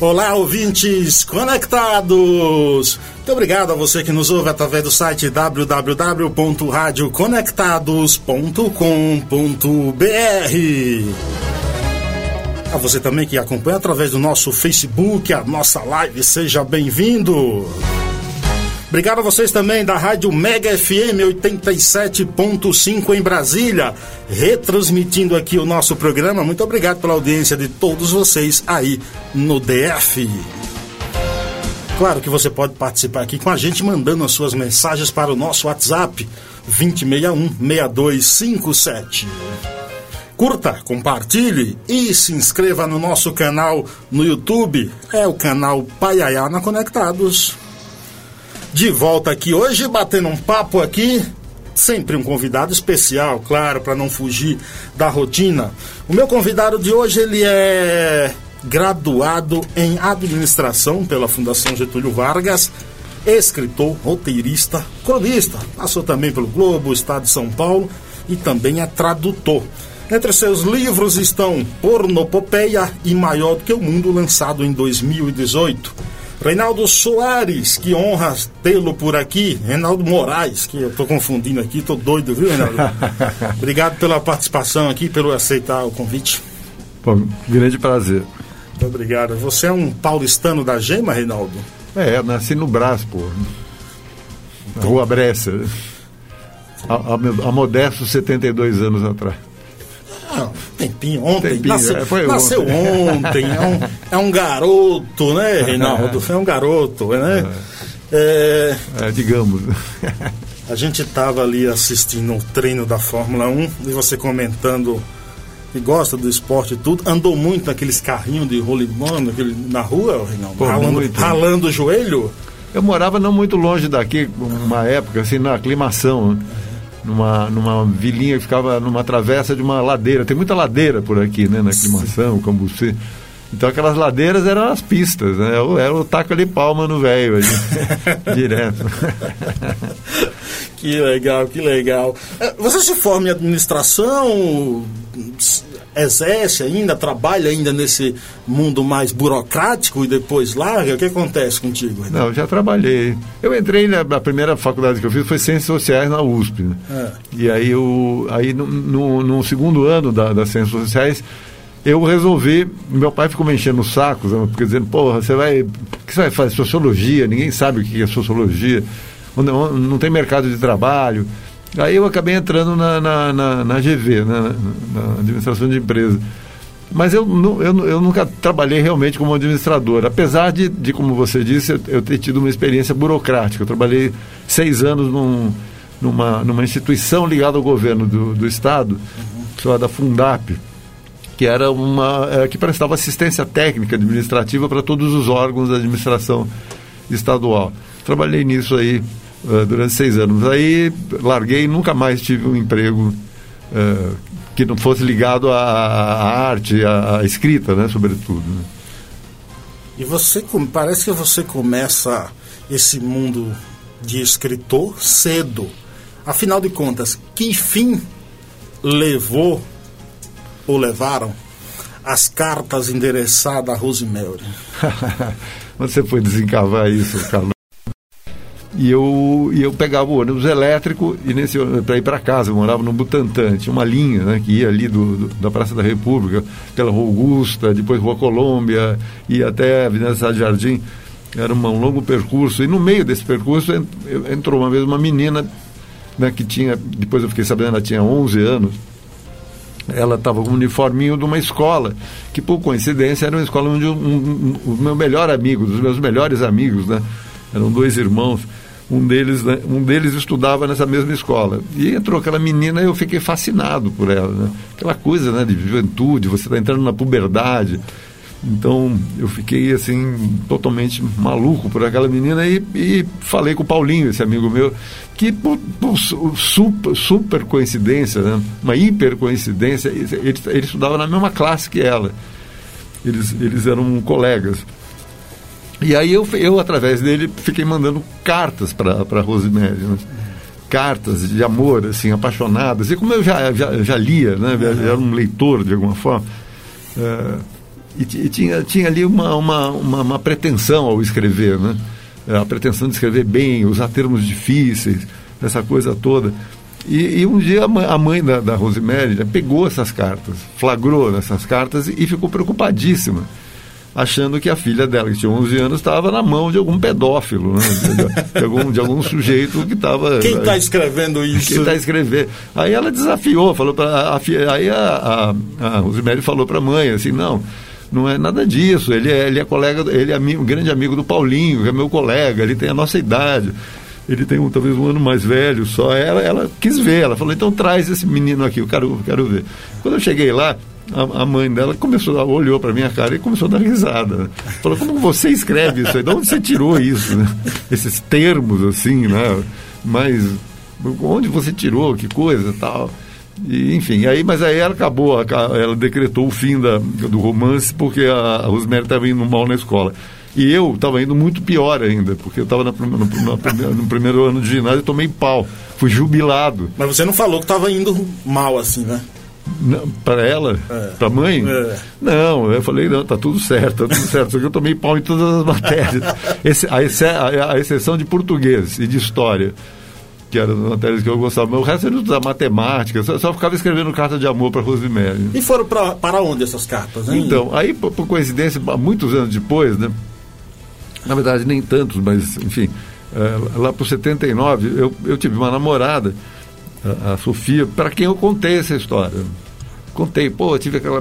Olá, ouvintes conectados! Muito obrigado a você que nos ouve através do site www.radioconectados.com.br. A você também que acompanha através do nosso Facebook, a nossa live, seja bem-vindo! Obrigado a vocês também da Rádio Mega FM 87.5 em Brasília, retransmitindo aqui o nosso programa. Muito obrigado pela audiência de todos vocês aí no DF. Claro que você pode participar aqui com a gente mandando as suas mensagens para o nosso WhatsApp 2061 6257. Curta, compartilhe e se inscreva no nosso canal no YouTube. É o canal Paiaiana Conectados de volta aqui hoje, batendo um papo aqui. Sempre um convidado especial, claro, para não fugir da rotina. O meu convidado de hoje, ele é graduado em administração pela Fundação Getúlio Vargas, escritor, roteirista, cronista. Passou também pelo Globo, Estado de São Paulo e também é tradutor. Entre seus livros estão Pornopopeia e Maior do que o Mundo, lançado em 2018. Reinaldo Soares, que honra tê-lo por aqui. Reinaldo Moraes, que eu estou confundindo aqui, estou doido, viu, Reinaldo? Obrigado pela participação aqui, pelo aceitar o convite. Bom, grande prazer. Muito obrigado. Você é um paulistano da Gema, Reinaldo? É, nasci no Brás, pô. Na Rua Brescia. Há, há, há modestos 72 anos atrás. Ah, tempinho, ontem. Tempinho, nasceu, é, nasceu ontem. ontem. é, um, é um garoto, né, Reinaldo? É um garoto, né? É, é, digamos. a gente estava ali assistindo o treino da Fórmula 1 e você comentando que gosta do esporte e tudo, andou muito naqueles carrinhos de rolimão na rua, Reinaldo? Pô, ralando, ralando o joelho? Eu morava não muito longe daqui, uma época, assim, na aclimação. Né? Numa, numa vilinha que ficava numa travessa de uma ladeira. Tem muita ladeira por aqui, né? Na aclimação, Cambuci. Então aquelas ladeiras eram as pistas, né? Era o taco ali palma no velho direto. que legal, que legal. É, você se forma em administração? exerce ainda, trabalha ainda nesse mundo mais burocrático e depois larga? O que acontece contigo? Não, já trabalhei. Eu entrei na, na, primeira faculdade que eu fiz foi Ciências Sociais na USP. Né? É. E aí, eu, aí no, no, no segundo ano da, das Ciências Sociais, eu resolvi, meu pai ficou me enchendo os sacos, porque dizendo, porra, você vai, o que você vai fazer? Sociologia, ninguém sabe o que é sociologia, não, não tem mercado de trabalho. Aí eu acabei entrando na, na, na, na GV, né, na administração de empresa. Mas eu, eu, eu nunca trabalhei realmente como administrador, apesar de, de como você disse, eu, eu ter tido uma experiência burocrática. Eu trabalhei seis anos num, numa, numa instituição ligada ao governo do, do Estado, chamada Fundap, que era uma é, que prestava assistência técnica administrativa para todos os órgãos da administração estadual. Trabalhei nisso aí uh, durante seis anos. Aí larguei nunca mais tive um emprego uh, que não fosse ligado à, à arte, à, à, escrita, né, sobretudo. Né? E você, parece que você começa esse mundo de escritor cedo. Afinal de contas, que fim levou ou levaram as cartas endereçadas a Rosemary? você foi desencavar isso, Carlos? E eu, e eu pegava o ônibus elétrico e nesse para ir para casa, eu morava no Butantã, tinha uma linha né, que ia ali do, do, da Praça da República, pela Rua Augusta, depois Rua Colômbia, e até a Avenida Cidade Jardim. Era um longo percurso, e no meio desse percurso entrou uma vez uma menina né, que tinha, depois eu fiquei sabendo, ela tinha 11 anos, ela estava com um uniforminho de uma escola, que por coincidência era uma escola onde um, um, o meu melhor amigo, dos meus melhores amigos, né, eram dois irmãos, um deles, né, um deles estudava nessa mesma escola. E entrou aquela menina e eu fiquei fascinado por ela. Né? Aquela coisa né, de juventude, você está entrando na puberdade. Então eu fiquei assim, totalmente maluco por aquela menina e, e falei com o Paulinho, esse amigo meu, que por, por super, super coincidência, né? uma hiper coincidência, ele, ele estudava na mesma classe que ela. Eles, eles eram colegas. E aí eu, eu através dele, fiquei mandando cartas para Rosemary. Né? Cartas de amor, assim, apaixonadas. E como eu já, já, já lia, né? Já era um leitor de alguma forma. É, e, e tinha, tinha ali uma, uma, uma, uma, pretensão ao escrever, né? A pretensão de escrever bem, usar termos difíceis, essa coisa toda. E, e um dia a mãe, da, da Rosemary né, pegou essas cartas, flagrou nessas cartas e, ficou preocupadíssima achando que a filha dela, que tinha 11 anos, estava na mão de algum pedófilo, né? de, de, algum, de algum sujeito que estava... Quem está escrevendo isso? Quem está escrevendo. Aí ela desafiou, falou para. Aí a, a, a Rosemary falou para a mãe, assim, não não é nada disso. Ele é, ele é colega, ele é amigo, grande amigo do Paulinho, que é meu colega, ele tem a nossa idade. Ele tem um, talvez um ano mais velho só. Ela, ela quis ver, ela falou, então traz esse menino aqui, eu quero, quero ver. Quando eu cheguei lá, a, mãe dela começou, olhou para minha cara e começou a dar risada. Falou, como você escreve isso aí? De onde você tirou isso? Né? Esses termos assim, né? Mas onde você tirou? Que coisa tal? E, enfim, aí, mas aí ela acabou, ela decretou o fim da, do romance porque a, a Rosemary estava indo mal na escola. E eu estava indo muito pior ainda, porque eu estava no, no, primeiro ano de ginásio e tomei pau. Fui jubilado. Mas você não falou que estava indo mal assim, né? Para ela? É. Para a mãe? É. Não, eu falei, não, tá tudo certo, tá tudo certo. Só que eu tomei pau em todas as matérias. Esse, a, a, a, exceção de português e de história, que eram as matérias que eu gostava. Mas o resto era da matemática, só, só, ficava escrevendo carta de amor para Rosemary. E foram pra, para onde essas cartas, hein? Então, aí, por, por coincidência, muitos anos depois, né? Na verdade, nem tantos, mas, enfim, é, lá por 79, eu, eu tive uma namorada a, a Sofia, para quem eu contei essa história. Contei, pô, eu tive aquele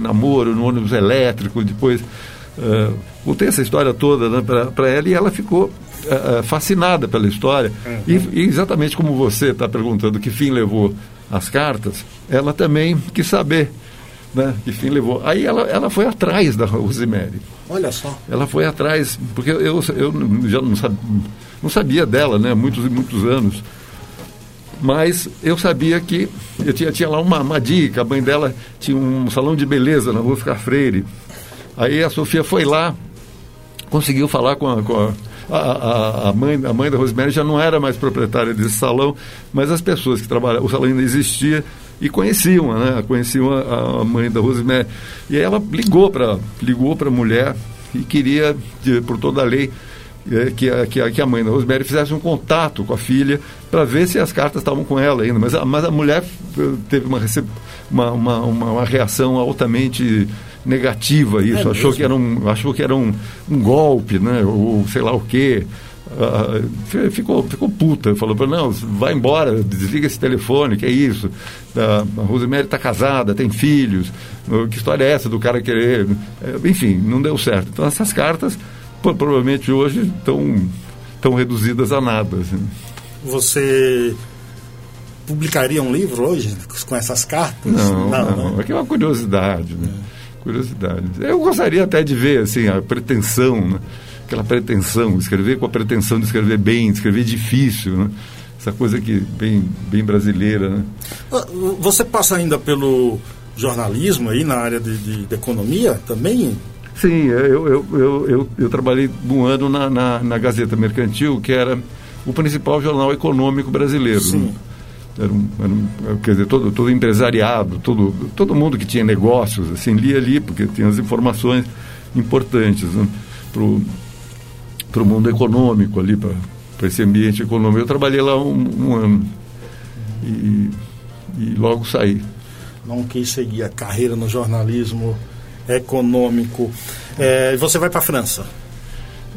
namoro no ônibus elétrico, depois uh, contei essa história toda né, para ela e ela ficou uh, fascinada pela história. Uhum. E, e, exatamente como você está perguntando que fim levou as cartas, ela também quis saber né, que fim levou. Aí ela, ela foi atrás da Rosemary. Olha só. Ela foi atrás, porque eu, eu já não sabia, não sabia dela, né, muitos e muitos anos. Mas eu sabia que eu tinha, tinha lá uma, uma dica, a mãe dela tinha um salão de beleza na Rua Oscar Freire. Aí a Sofia foi lá, conseguiu falar com a, com a a, a, mãe, a mãe da Rosemary já não era mais proprietária desse salão, mas as pessoas que trabalhavam, o salão ainda existia e conheciam, né? Conheciam a, a mãe da Rosemary. E aí ela ligou para ligou a mulher e queria, por toda a lei, é, que, que, que a mãe da Rosemary fizesse um contato com a filha para ver se as cartas estavam com ela ainda. Mas a, mas a mulher eh, teve uma, uma, uma, uma reação altamente negativa a isso. É achou, que era um, achou que era um, um golpe, né? ou sei lá o quê. Uh, ficou, ficou puta, falou para não, vai embora, desliga esse telefone, que é isso? Uh, a Rosemary está casada, tem filhos, uh, que história é essa do cara querer? Uh, enfim, não deu certo. Então essas cartas provavelmente hoje estão, estão reduzidas a nada. Assim. Você publicaria um livro hoje com essas cartas? Não, não, não. Né? Aqui é uma curiosidade, né? É. Curiosidade. Eu gostaria até de ver assim a pretensão, né? aquela pretensão, escrever com a pretensão de escrever bem, escrever difícil, né? Essa coisa que bem, bem brasileira, né? Ah, você passa ainda pelo jornalismo aí na área de, de, de economia também? Sim, eu, eu, eu, eu, eu trabalhei um ano na, na, na, Gazeta Mercantil, que era o principal jornal econômico brasileiro. Sim. Era um, era um, quer dizer, todo, todo empresariado, todo, todo mundo que tinha negócios, assim, lia ali, porque tinha as informações importantes né, para o mundo econômico ali, para esse ambiente econômico. Eu trabalhei lá um, um ano e, e logo saí. Não quis seguir a carreira no jornalismo econômico. É, você vai para a França?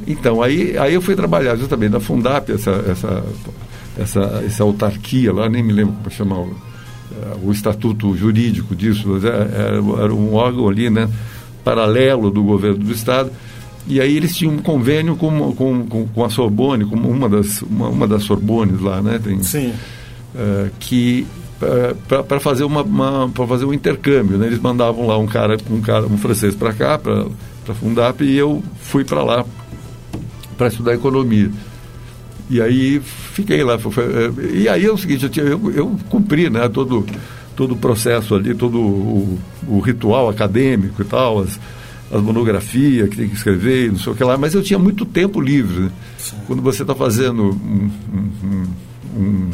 Então, aí, aí eu fui trabalhar justamente na Fundap, essa, essa, essa, essa autarquia lá, nem me lembro como chamar o, é, o estatuto jurídico disso, mas era, é, é, era um órgão ali, né, paralelo do governo do Estado. E aí eles tinham um convênio com, com, com, com a Sorbonne, como uma das, uma, uma das Sorbones lá, né? Tem, Sim. Uh, que para fazer uma, uma para fazer um intercâmbio, né? Eles mandavam lá um cara, um cara, um francês para cá, para para Fundap e eu fui para lá para estudar economia. E aí fiquei lá. É, e aí é o seguinte, eu, tinha, eu, eu cumpri né, todo, todo o processo ali, todo o, o ritual acadêmico e tal, as, as monografias que tem que escrever, não sei o que lá, mas eu tinha muito tempo livre. Né? Quando você está fazendo um, um, um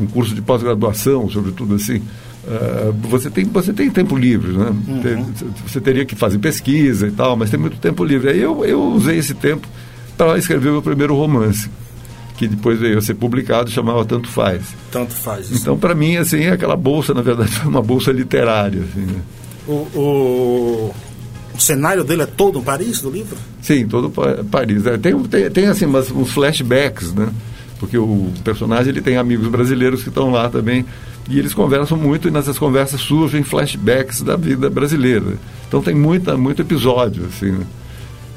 um curso de pós-graduação, sobretudo assim, Uh, você, tem, você tem tempo livre, né? Uhum. Tem, você teria que fazer pesquisa e tal, mas tem muito tempo livre. Aí eu, eu usei esse tempo para escrever o meu primeiro romance, que depois veio a ser publicado, chamava Tanto Faz. Tanto Faz. Então, para mim, assim, aquela bolsa, na verdade, foi uma bolsa literária. Assim, né? o, o, o, cenário dele é todo Paris, do livro? Sim, todo Paris. É, tem, tem, tem, assim, umas, uns flashbacks, né? Porque o personagem ele tem amigos brasileiros que estão lá também e eles conversam muito e nessas conversas surgem flashbacks da vida brasileira. Então tem muita, muito episódio, assim. Né?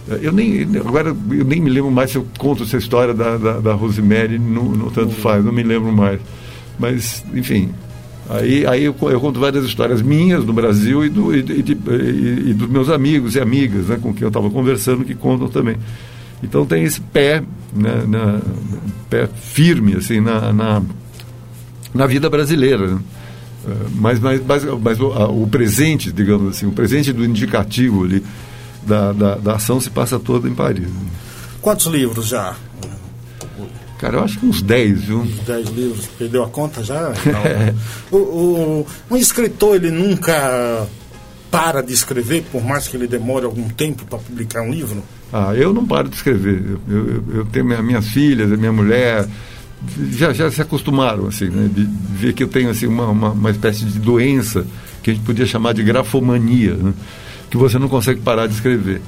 Eu nem, agora eu nem me lembro mais se eu conto essa história da, da, da Rosemary no, no Tanto Faz, não me lembro mais. Mas, enfim, aí, aí eu, eu conto várias histórias minhas do Brasil e, do, e, de, e, e dos meus amigos e amigas né, com quem eu estava conversando que contam também. Então tem esse pé, né, na, pé firme assim, na, na na vida brasileira. Né? É, mas, mas, mas, mas o, o, presente, digamos assim, o presente do indicativo ali da, da, da ação se passa todo em Paris. Né? Quantos livros já? Cara, eu acho que uns 10, viu? Uns 10 livros. Perdeu a conta já? o, o, um escritor, ele nunca para de escrever, por mais que ele demore algum tempo para publicar um livro? Ah, eu não paro de escrever. Eu, eu, eu tenho minhas filhas, a minha mulher, já, já se acostumaram, assim, né? De ver que eu tenho, assim, uma, uma, uma espécie de doença que a gente podia chamar de grafomania, né? Que você não consegue parar de escrever.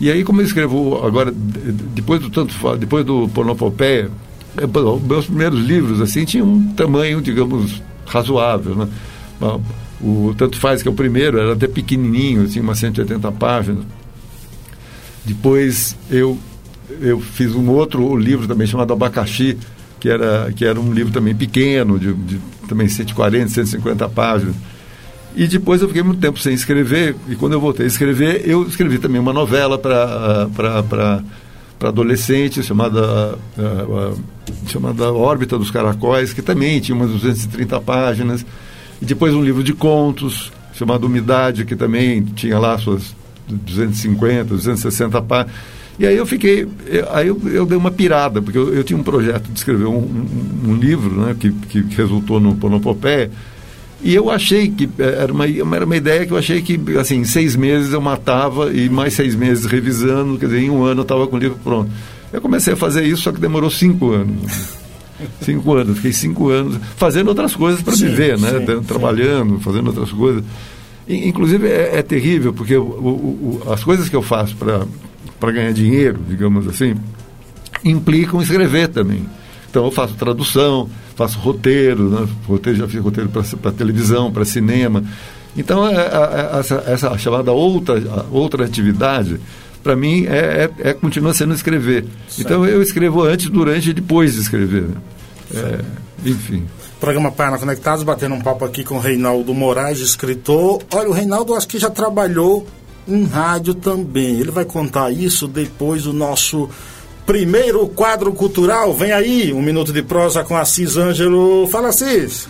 E aí, como eu escrevo agora, depois do tanto depois do Pornopopeia, é, meus primeiros livros, assim, tinham um tamanho, digamos, razoável, né? O Tanto Faz, que é o primeiro, era até pequenininho, assim, umas 180 páginas. Depois eu, eu fiz um outro livro também chamado Abacaxi, que era, que era um livro também pequeno, de, de também 140, 150 páginas. E depois eu fiquei muito tempo sem escrever, e quando eu voltei a escrever, eu escrevi também uma novela para adolescentes chamada, uh, uh, chamada Órbita dos Caracóis, que também tinha umas 230 páginas. E depois um livro de contos chamado Umidade, que também tinha lá suas 250, 260 páginas. E aí eu fiquei, aí eu, eu dei uma pirada, porque eu, eu tinha um projeto de escrever um, um, um livro, né, que, que resultou no Ponopopeia, e eu achei que é, era uma, era uma ideia que eu achei que, assim, seis meses eu matava e mais seis meses revisando, quer dizer, em um ano eu estava com o livro pronto. Eu comecei a fazer isso, só que demorou cinco anos. cinco anos, fiquei cinco anos fazendo outras coisas para viver, né? Sim, Trabalhando, sim. fazendo outras coisas. E, inclusive é, é, terrível, porque o, o, o, as coisas que eu faço para ganhar dinheiro, digamos assim, implicam escrever também. Então eu faço tradução, faço roteiro, né? roteiro já fiz roteiro para televisão, para cinema. Então é, é, é, essa, essa, chamada outra, outra atividade, para mim, é, é, é, continua sendo escrever. Certo. Então eu escrevo antes, durante e depois de escrever. Né? É, enfim. Programa Página Conectados, batendo um papo aqui com o Reinaldo Moraes, escritor. Olha, o Reinaldo acho que já trabalhou em rádio também. Ele vai contar isso depois do nosso primeiro quadro cultural. Vem aí, um minuto de prosa com Assis Ângelo. Fala, Assis.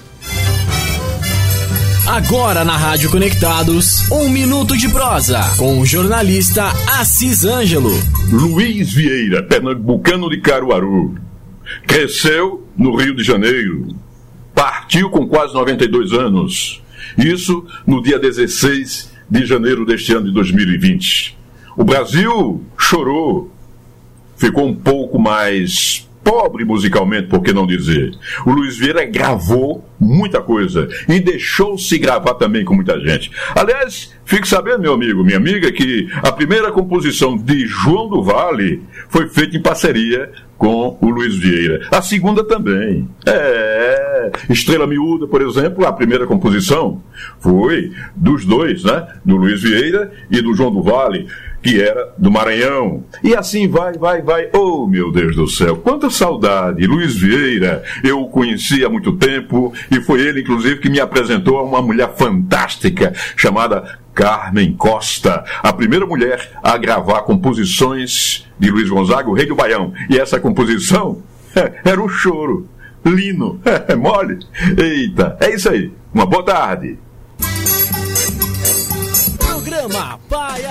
Agora na Rádio Conectados, um minuto de prosa com o jornalista Assis Ângelo. Luiz Vieira, pernambucano de Caruaru. Cresceu no Rio de Janeiro. Partiu com quase 92 anos. Isso no dia 16 de janeiro deste ano de 2020. O Brasil chorou, ficou um pouco mais pobre musicalmente, por que não dizer? O Luiz Vieira gravou muita coisa e deixou-se gravar também com muita gente. Aliás, fique sabendo, meu amigo, minha amiga, que a primeira composição de João do Vale foi feita em parceria com o Luiz Vieira. A segunda também. É. Estrela Miúda, por exemplo, a primeira composição foi dos dois, né? Do Luiz Vieira e do João do Vale que era do Maranhão. E assim vai, vai, vai. Oh, meu Deus do céu, quanta saudade. Luiz Vieira, eu o conheci há muito tempo e foi ele, inclusive, que me apresentou a uma mulher fantástica chamada Carmen Costa, a primeira mulher a gravar composições de Luiz Gonzaga, o rei do Baião. E essa composição era um choro. Lino, é mole. Eita, é isso aí. Uma boa tarde. Programa Pai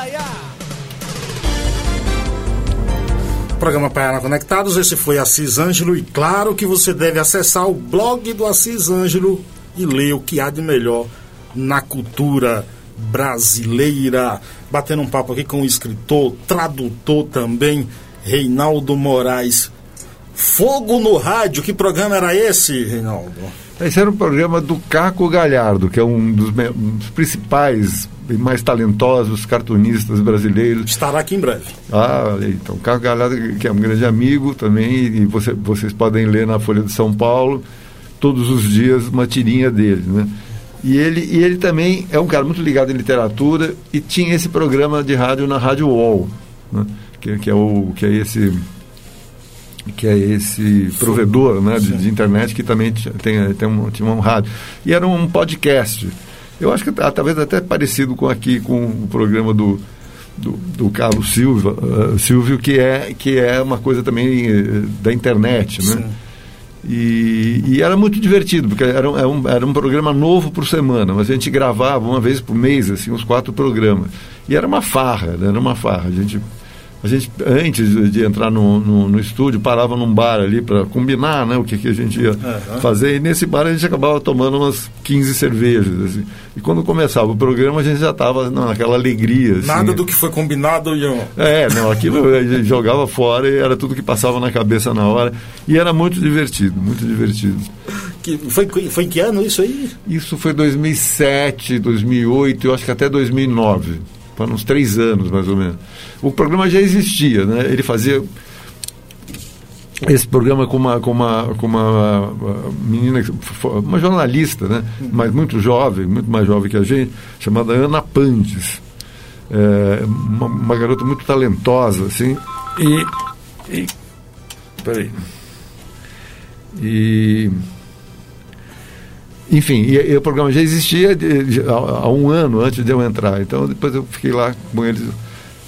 Programa Paiana Conectados, esse foi Assis Ângelo e claro que você deve acessar o blog do Assis Ângelo e ler o que há de melhor na cultura brasileira. Batendo um papo aqui com o escritor, tradutor também, Reinaldo Moraes. Fogo no Rádio, que programa era esse, Reinaldo? Esse era um programa do Caco Galhardo, que é um dos, um dos principais e mais talentosos cartunistas brasileiros. Estará aqui em breve. Ah, então, Caco Galhardo, que é um grande amigo também, e você, vocês podem ler na Folha de São Paulo todos os dias uma tirinha dele, né? E ele, e ele também é um cara muito ligado em literatura e tinha esse programa de rádio na Rádio UOL, né? que, que, é o, que é esse que é esse provedor né, de, de, internet que também tem, tem um, tinha um rádio. E era um podcast. Eu acho que ah, talvez até parecido com aqui com o programa do, do, do Carlos Silva, uh, Silvio, que é, que é uma coisa também uh, da internet, né? E, e, era muito divertido, porque era, era, um, era um programa novo por semana, mas a gente gravava uma vez por mês, assim, uns quatro programas. E era uma farra, né? era uma farra. A gente a gente, antes de entrar no, no, no estúdio, parava num bar ali para combinar né, o que, que a gente ia uhum. fazer. E nesse bar a gente acabava tomando umas 15 cervejas. Assim. E quando começava o programa, a gente já estava naquela alegria. Assim. Nada do que foi combinado, Ian. É, não, aquilo a gente jogava fora e era tudo que passava na cabeça na hora. E era muito divertido, muito divertido. Que, foi, foi em que ano isso aí? Isso foi 2007, 2008, eu acho que até 2009 foram uns três anos mais ou menos. O programa já existia, né? Ele fazia esse programa com uma, com uma, com uma menina, uma jornalista, né? Mas muito jovem, muito mais jovem que a gente, chamada Ana Pandes. É, uma, uma, garota muito talentosa, assim. E. e peraí. E enfim, e, e, o programa já existia de, de, há, há, um ano antes de eu entrar. Então depois eu fiquei lá com eles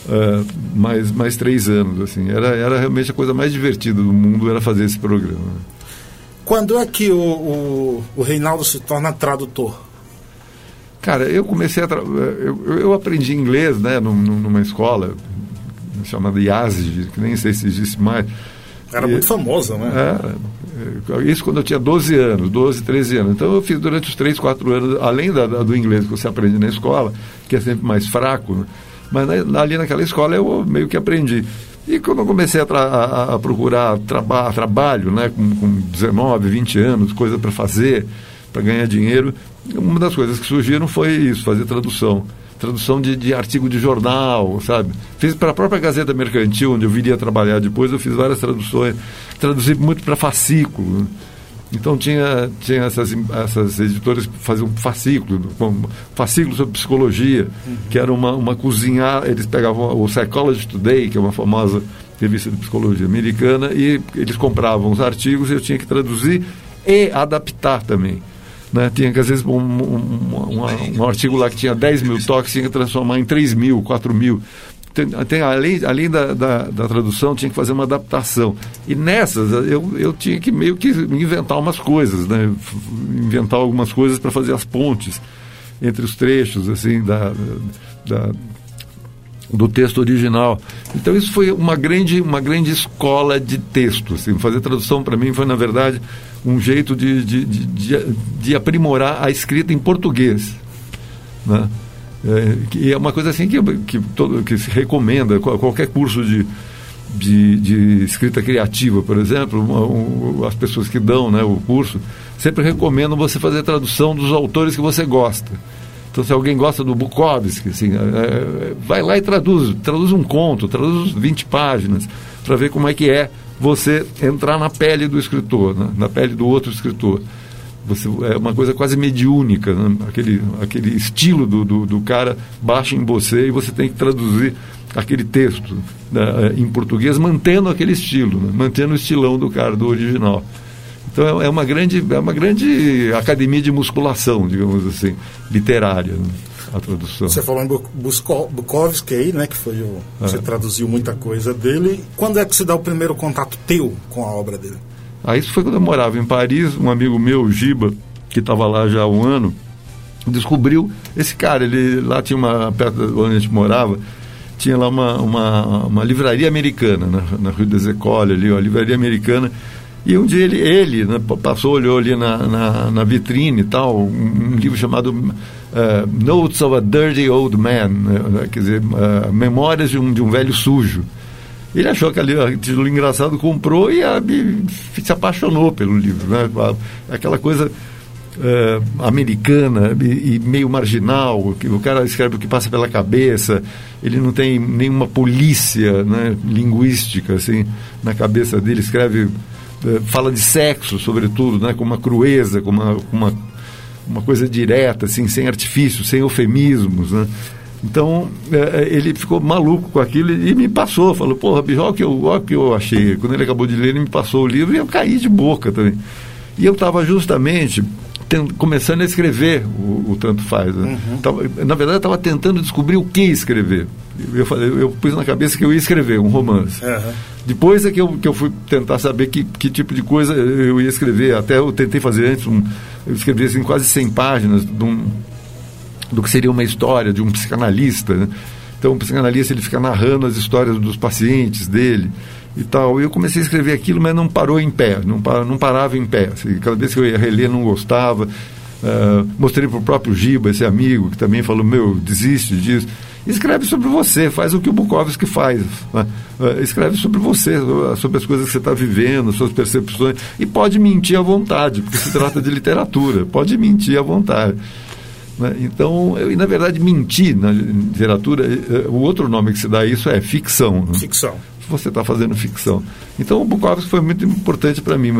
uh, mais, mais três anos. Assim. Era, era realmente a coisa mais divertida do mundo era fazer esse programa. Quando é que o, o, o Reinaldo se torna tradutor? Cara, eu comecei a. Eu, eu aprendi inglês né, numa escola chamada IASG, que nem sei se existe mais. Era e, muito famosa, né? Era é, isso quando eu tinha 12 anos, 12, 13 anos. Então eu fiz durante os 3, 4 anos, além da, da, do inglês que você aprende na escola, que é sempre mais fraco, né? Mas na, ali naquela escola eu meio que aprendi. E quando eu comecei a, a, a procurar traba, trabalho, né, com, com 19, 20 anos, coisa para fazer, para ganhar dinheiro, uma das coisas que surgiram foi isso, fazer tradução tradução de, de artigo de jornal, sabe? Fiz para a própria Gazeta Mercantil, onde eu viria trabalhar depois, eu fiz várias traduções, traduzi muito para fascículo. Então tinha, tinha essas, essas editoras que faziam fascículo, fascículo sobre psicologia, que era uma, uma cozinhar, eles pegavam o Psychology Today, que é uma famosa revista de psicologia americana, e eles compravam os artigos e eu tinha que traduzir e adaptar também. Né? Tinha que, às vezes, um, um, um, um, artigo lá que tinha 10 mil toques, tinha que transformar em 3 mil, 4 mil. Tem, tem, além além da, da, da, tradução, tinha que fazer uma adaptação. E nessas, eu, eu tinha que meio que inventar umas coisas, né? inventar algumas coisas para fazer as pontes entre os trechos assim da, da, do texto original. Então isso foi uma grande, uma grande escola de texto. Assim. Fazer tradução para mim foi, na verdade, um jeito de, de, de, de, aprimorar a escrita em português. Né? É, e é uma coisa assim que, que, todo, que se recomenda, qualquer curso de, de, de escrita criativa, por exemplo, um, as pessoas que dão né, o curso sempre recomendam você fazer tradução dos autores que você gosta. Então, se alguém gosta do Bukowski, assim, é, é vai lá e traduz, traduz um conto, traduz 20 páginas, para ver como é que é você entrar na pele do escritor, né? na pele do outro escritor. Você, é uma coisa quase mediúnica, né? aquele, aquele estilo do, do, do, cara baixa em você e você tem que traduzir aquele texto né? em português, mantendo aquele estilo, né? mantendo o estilão do cara, do original. Então é, é uma grande, é uma grande academia de musculação, digamos assim, literária. Né? a tradução. Você falou em Bukowski aí, né, que foi o, é. você traduziu muita coisa dele. Quando é que se dá o primeiro contato teu com a obra dele? Ah, isso foi quando eu morava em Paris, um amigo meu, Giba, que estava lá já há um ano, descobriu esse cara, ele lá tinha uma perto de onde a gente morava, tinha lá uma, uma, uma livraria americana, na, na Rue des Écoles ali, uma livraria americana, E um dia ele, ele né, passou, olhou ali na, na, na, vitrine e tal, um, livro chamado uh, Notes of a Dirty Old Man, né, quer dizer, uh, Memórias de um, de um Velho Sujo. Ele achou aquele título engraçado, comprou e, e se apaixonou pelo livro. Né? Aquela coisa uh, americana e, e, meio marginal, que o cara escreve o que passa pela cabeça, ele não tem nenhuma polícia né, linguística assim, na cabeça dele, escreve, uh, fala de sexo, sobretudo, né, com uma crueza, com uma, uma, uma coisa direta, assim, sem artifício, sem eufemismos. Né? Então, é, ele ficou maluco com aquilo e me passou, falou, porra, bicho, olha o que eu, olha o que eu achei. Quando ele acabou de ler, ele me passou o livro e eu caí de boca também. E eu estava justamente começando a escrever o, o Tanto Faz. Né? Uhum. Tava, na verdade, eu estava tentando descobrir o que escrever. Eu, falei, eu pus na cabeça que eu ia escrever um romance. Uhum. Depois é que eu, que eu fui tentar saber que, que tipo de coisa eu ia escrever. Até eu tentei fazer antes, um, eu escrevi assim, quase 100 páginas de um, do que seria uma história de um psicanalista. Né? Então, o psicanalista ele fica narrando as histórias dos pacientes dele e tal. Eu comecei a escrever aquilo, mas não parou em pé, não, não parava em pé. Assim, cada vez que eu ia reler, não gostava. Uh, mostrei para o próprio Giba, esse amigo, que também falou: Meu, desiste disso. Escreve sobre você, faz o que o Bukowski faz. Né? Uh, escreve sobre você, sobre as coisas que você está vivendo, suas percepções. E pode mentir à vontade, porque se trata de literatura. Pode mentir à vontade. Né? Então, eu, na verdade, mentir na literatura, eh, eh, o outro nome que se dá a isso é ficção. Né? Ficção você está fazendo ficção. Então o Bukowski foi muito importante para mim,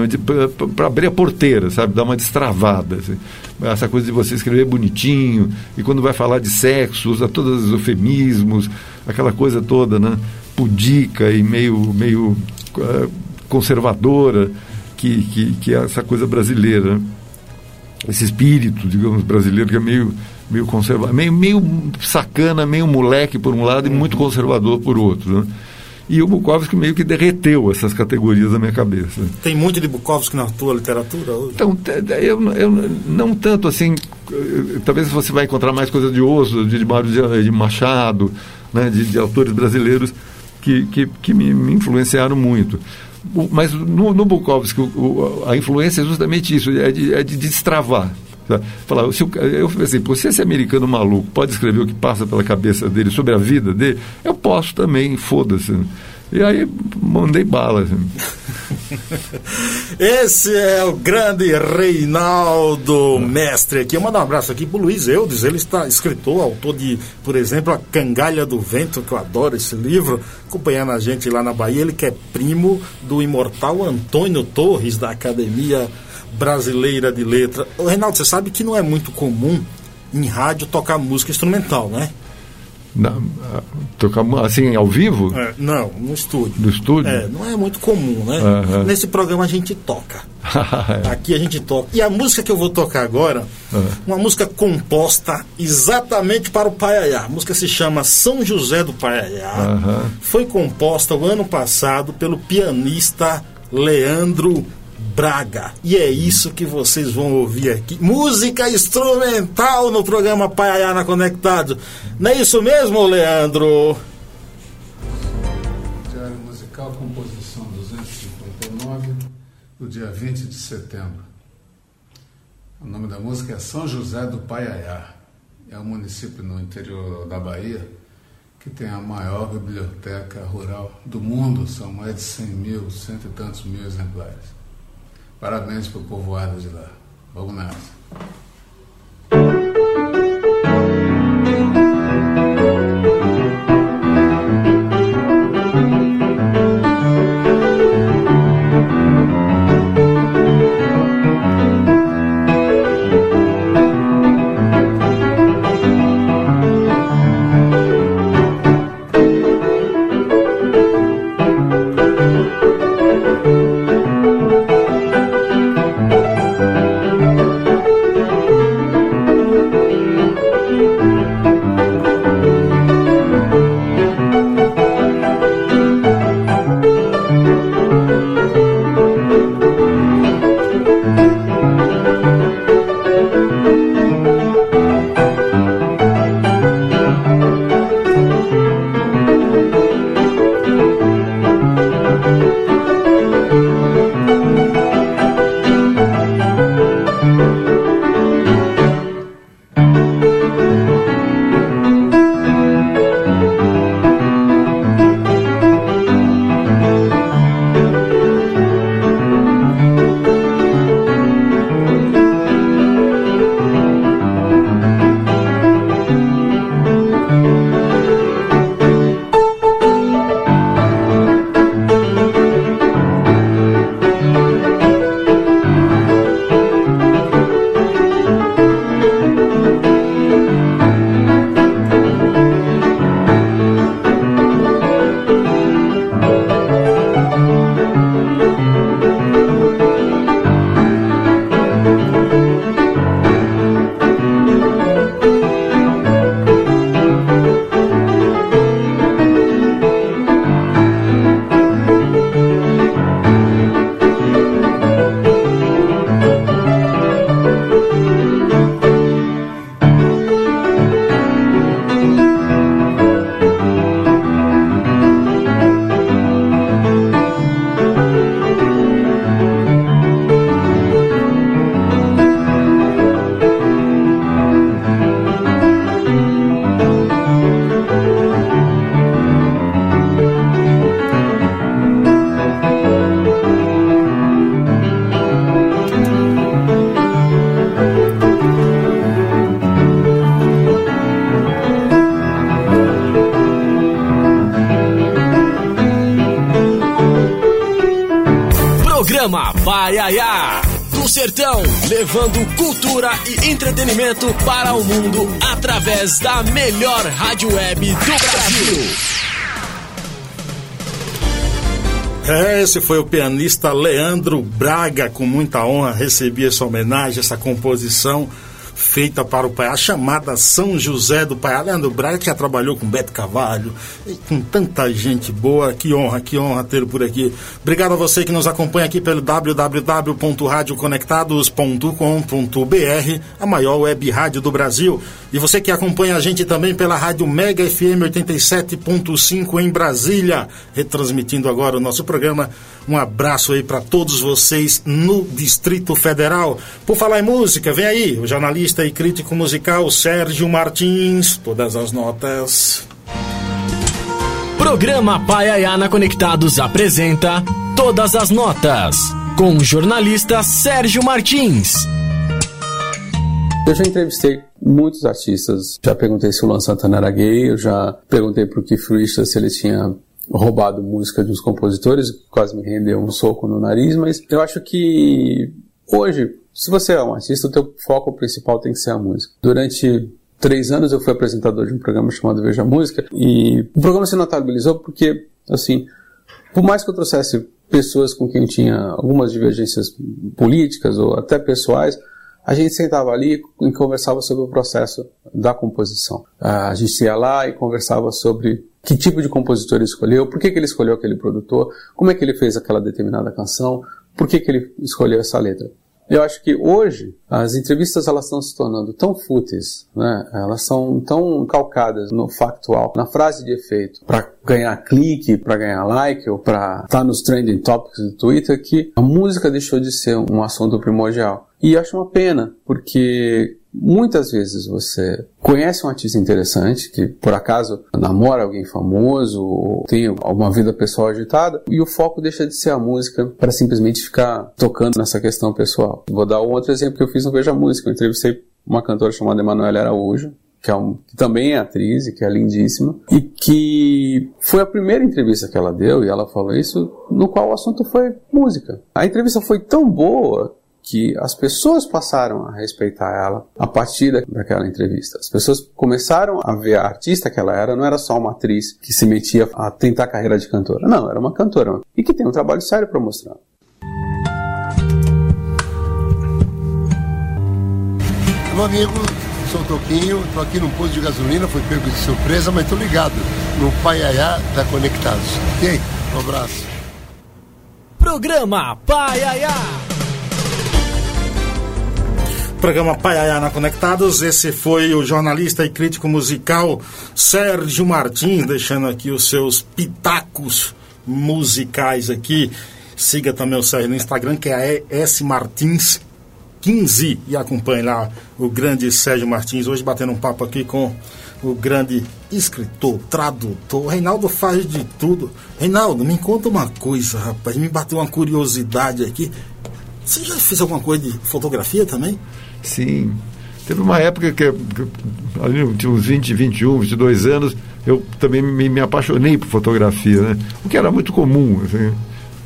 para abrir a porteira, sabe? Dar uma destravada. Assim. Essa coisa de você escrever bonitinho, e quando vai falar de sexo, usa todos os eufemismos, aquela coisa toda, né? Pudica e meio, meio uh, conservadora, que, que, que, é essa coisa brasileira. Esse espírito, digamos, brasileiro que é meio meio conservador, meio, meio sacana, meio moleque por um lado e muito conservador por outro. Né? E o Bukowski meio que derreteu essas categorias da minha cabeça. Tem muito de Bukowski na tua literatura hoje? Então, eu, eu não tanto assim. Talvez você vai encontrar mais coisa de Oso, de Mário de Machado, né, de, de autores brasileiros que, que, que me, me influenciaram muito. Mas no, no Bukowski, o, a influência é justamente isso, é de, é de destravar. Falar, se eu, eu assim, se esse americano maluco pode escrever o que passa pela cabeça dele sobre a vida dele, eu posso também, foda-se. E aí mandei bala. Assim. Esse é o grande Reinaldo Mestre aqui. Eu mando um abraço aqui pro Luiz Eudes. Ele está escritor, autor de, por exemplo, A Cangalha do Vento, que eu adoro esse livro, acompanhando a gente lá na Bahia. Ele que é primo do imortal Antônio Torres, da Academia brasileira de letra. Reinaldo, você sabe que não é muito comum em rádio tocar música instrumental, né? Não, tocar assim ao vivo? É, não, no estúdio. No estúdio? É, não é muito comum, né? Uhum. Nesse programa a gente toca. é. Aqui a gente toca. E a música que eu vou tocar agora, uhum. uma música composta exatamente para o Paiaiá. A música se chama São José do Paiaiá. Uhum. Foi composta o ano passado pelo pianista Leandro Braga. E é isso que vocês vão ouvir aqui. Música instrumental no programa Paiaiana Conectado. Não é isso mesmo, Leandro? Diário Musical, composição 259, do dia 20 de setembro. O nome da música é São José do Paiaiá. É um município no interior da Bahia que tem a maior biblioteca rural do mundo. São mais de 100 mil, cento e tantos mil exemplares. Parabéns para o povoado de lá. Vamos nessa. Entretenimento para o mundo através da melhor rádio web do Brasil. É, esse foi o pianista Leandro Braga, com muita honra recebi essa homenagem, essa composição feita para o Paiá, chamada São José do Paiá. Leandro Braga, que já trabalhou com Beto Cavalho, com tanta gente boa. Que honra, que honra tê-lo por aqui. Obrigado a você que nos acompanha aqui pelo www.radioconectados.com.br, a maior web rádio do Brasil. E você que acompanha a gente também pela rádio Mega FM 87.5 em Brasília, retransmitindo agora o nosso programa. Um abraço aí para todos vocês no Distrito Federal. Por falar em música, vem aí o jornalista e crítico musical Sérgio Martins. Todas as notas. Programa Paiaiana Conectados apresenta Todas as Notas, com o jornalista Sérgio Martins. Eu já entrevistei muitos artistas, já perguntei se o Luan Santana era gay, eu já perguntei pro Keith Richards se ele tinha roubado música de uns compositores, quase me rendeu um soco no nariz, mas eu acho que hoje, se você é um artista, o teu foco principal tem que ser a música. Durante três anos eu fui apresentador de um programa chamado Veja Música e o programa se notabilizou porque, assim, por mais que eu trouxesse pessoas com quem tinha algumas divergências políticas ou até pessoais, a gente sentava ali e conversava sobre o processo da composição. A gente ia lá e conversava sobre que tipo de compositor ele escolheu, por que, que ele escolheu aquele produtor, como é que ele fez aquela determinada canção, por que, que ele escolheu essa letra. Eu acho que hoje as entrevistas elas estão se tornando tão fúteis, né? Elas são tão calcadas no factual, na frase de efeito, para ganhar clique, para ganhar like ou para estar tá nos trending topics do Twitter que a música deixou de ser um assunto primordial. E acho uma pena, porque muitas vezes você conhece um artista interessante que por acaso namora alguém famoso ou tem uma vida pessoal agitada e o foco deixa de ser a música para simplesmente ficar tocando nessa questão pessoal. Vou dar um outro exemplo que eu fiz no Veja Música. Eu entrevistei uma cantora chamada Emanuela Araújo, que, é um, que, também é atriz e que é lindíssima, e que foi a primeira entrevista que ela deu, e ela falou isso, no qual o assunto foi música. A entrevista foi tão boa que as pessoas passaram a respeitar ela a partir daquela entrevista. As pessoas começaram a ver a artista que ela era, não era só uma atriz que se metia a tentar a carreira de cantora. Não, era uma cantora e que tem um trabalho sério para mostrar. Meu amigo, sou o Toquinho, estou aqui num posto de gasolina, fui pego de surpresa, mas estou ligado no Paiaiá da Conectados. Ok? Um abraço. Programa Paiaiá. Programa Paiaiana Conectados, esse foi o jornalista e crítico musical Sérgio Martins, deixando aqui os seus pitacos musicais aqui. Siga também o Sérgio no Instagram, que é S Martins 15 e acompanhe lá o grande Sérgio Martins, hoje batendo um papo aqui com o grande escritor, tradutor. Reinaldo faz de tudo. Reinaldo, me conta uma coisa, rapaz, me bateu uma curiosidade aqui. Você já fez alguma coisa de fotografia também? Sim. Teve uma época que, que ali tinha uns 20, 21, 22 anos, eu também me, me apaixonei por fotografia, né? O que era muito comum, assim,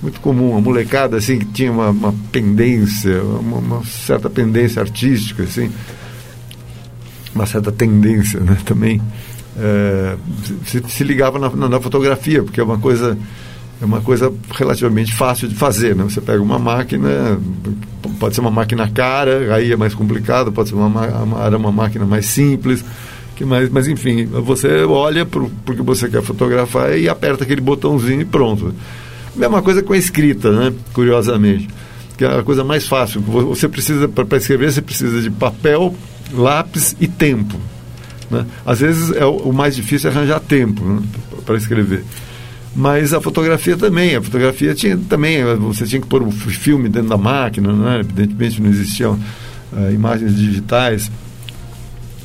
muito comum. A molecada, assim, que tinha uma, uma pendência, uma, uma, certa pendência artística, assim, uma certa tendência, né? Também é, se, se, ligava na, na, na fotografia, porque é uma coisa é uma coisa relativamente fácil de fazer, né? Você pega uma máquina, pode ser uma máquina cara, aí é mais complicado, pode ser uma, uma, uma máquina mais simples, que mais, mas enfim, você olha para o que você quer fotografar e aperta aquele botãozinho e pronto. Mesma coisa com a escrita, né? Curiosamente, que é a coisa mais fácil. Você precisa para escrever, você precisa de papel, lápis e tempo. Né? Às vezes é o, o mais difícil é arranjar tempo né? para escrever. Mas a fotografia também, a fotografia tinha também, você tinha que pôr o filme dentro da máquina, né? evidentemente não existiam uh, imagens digitais.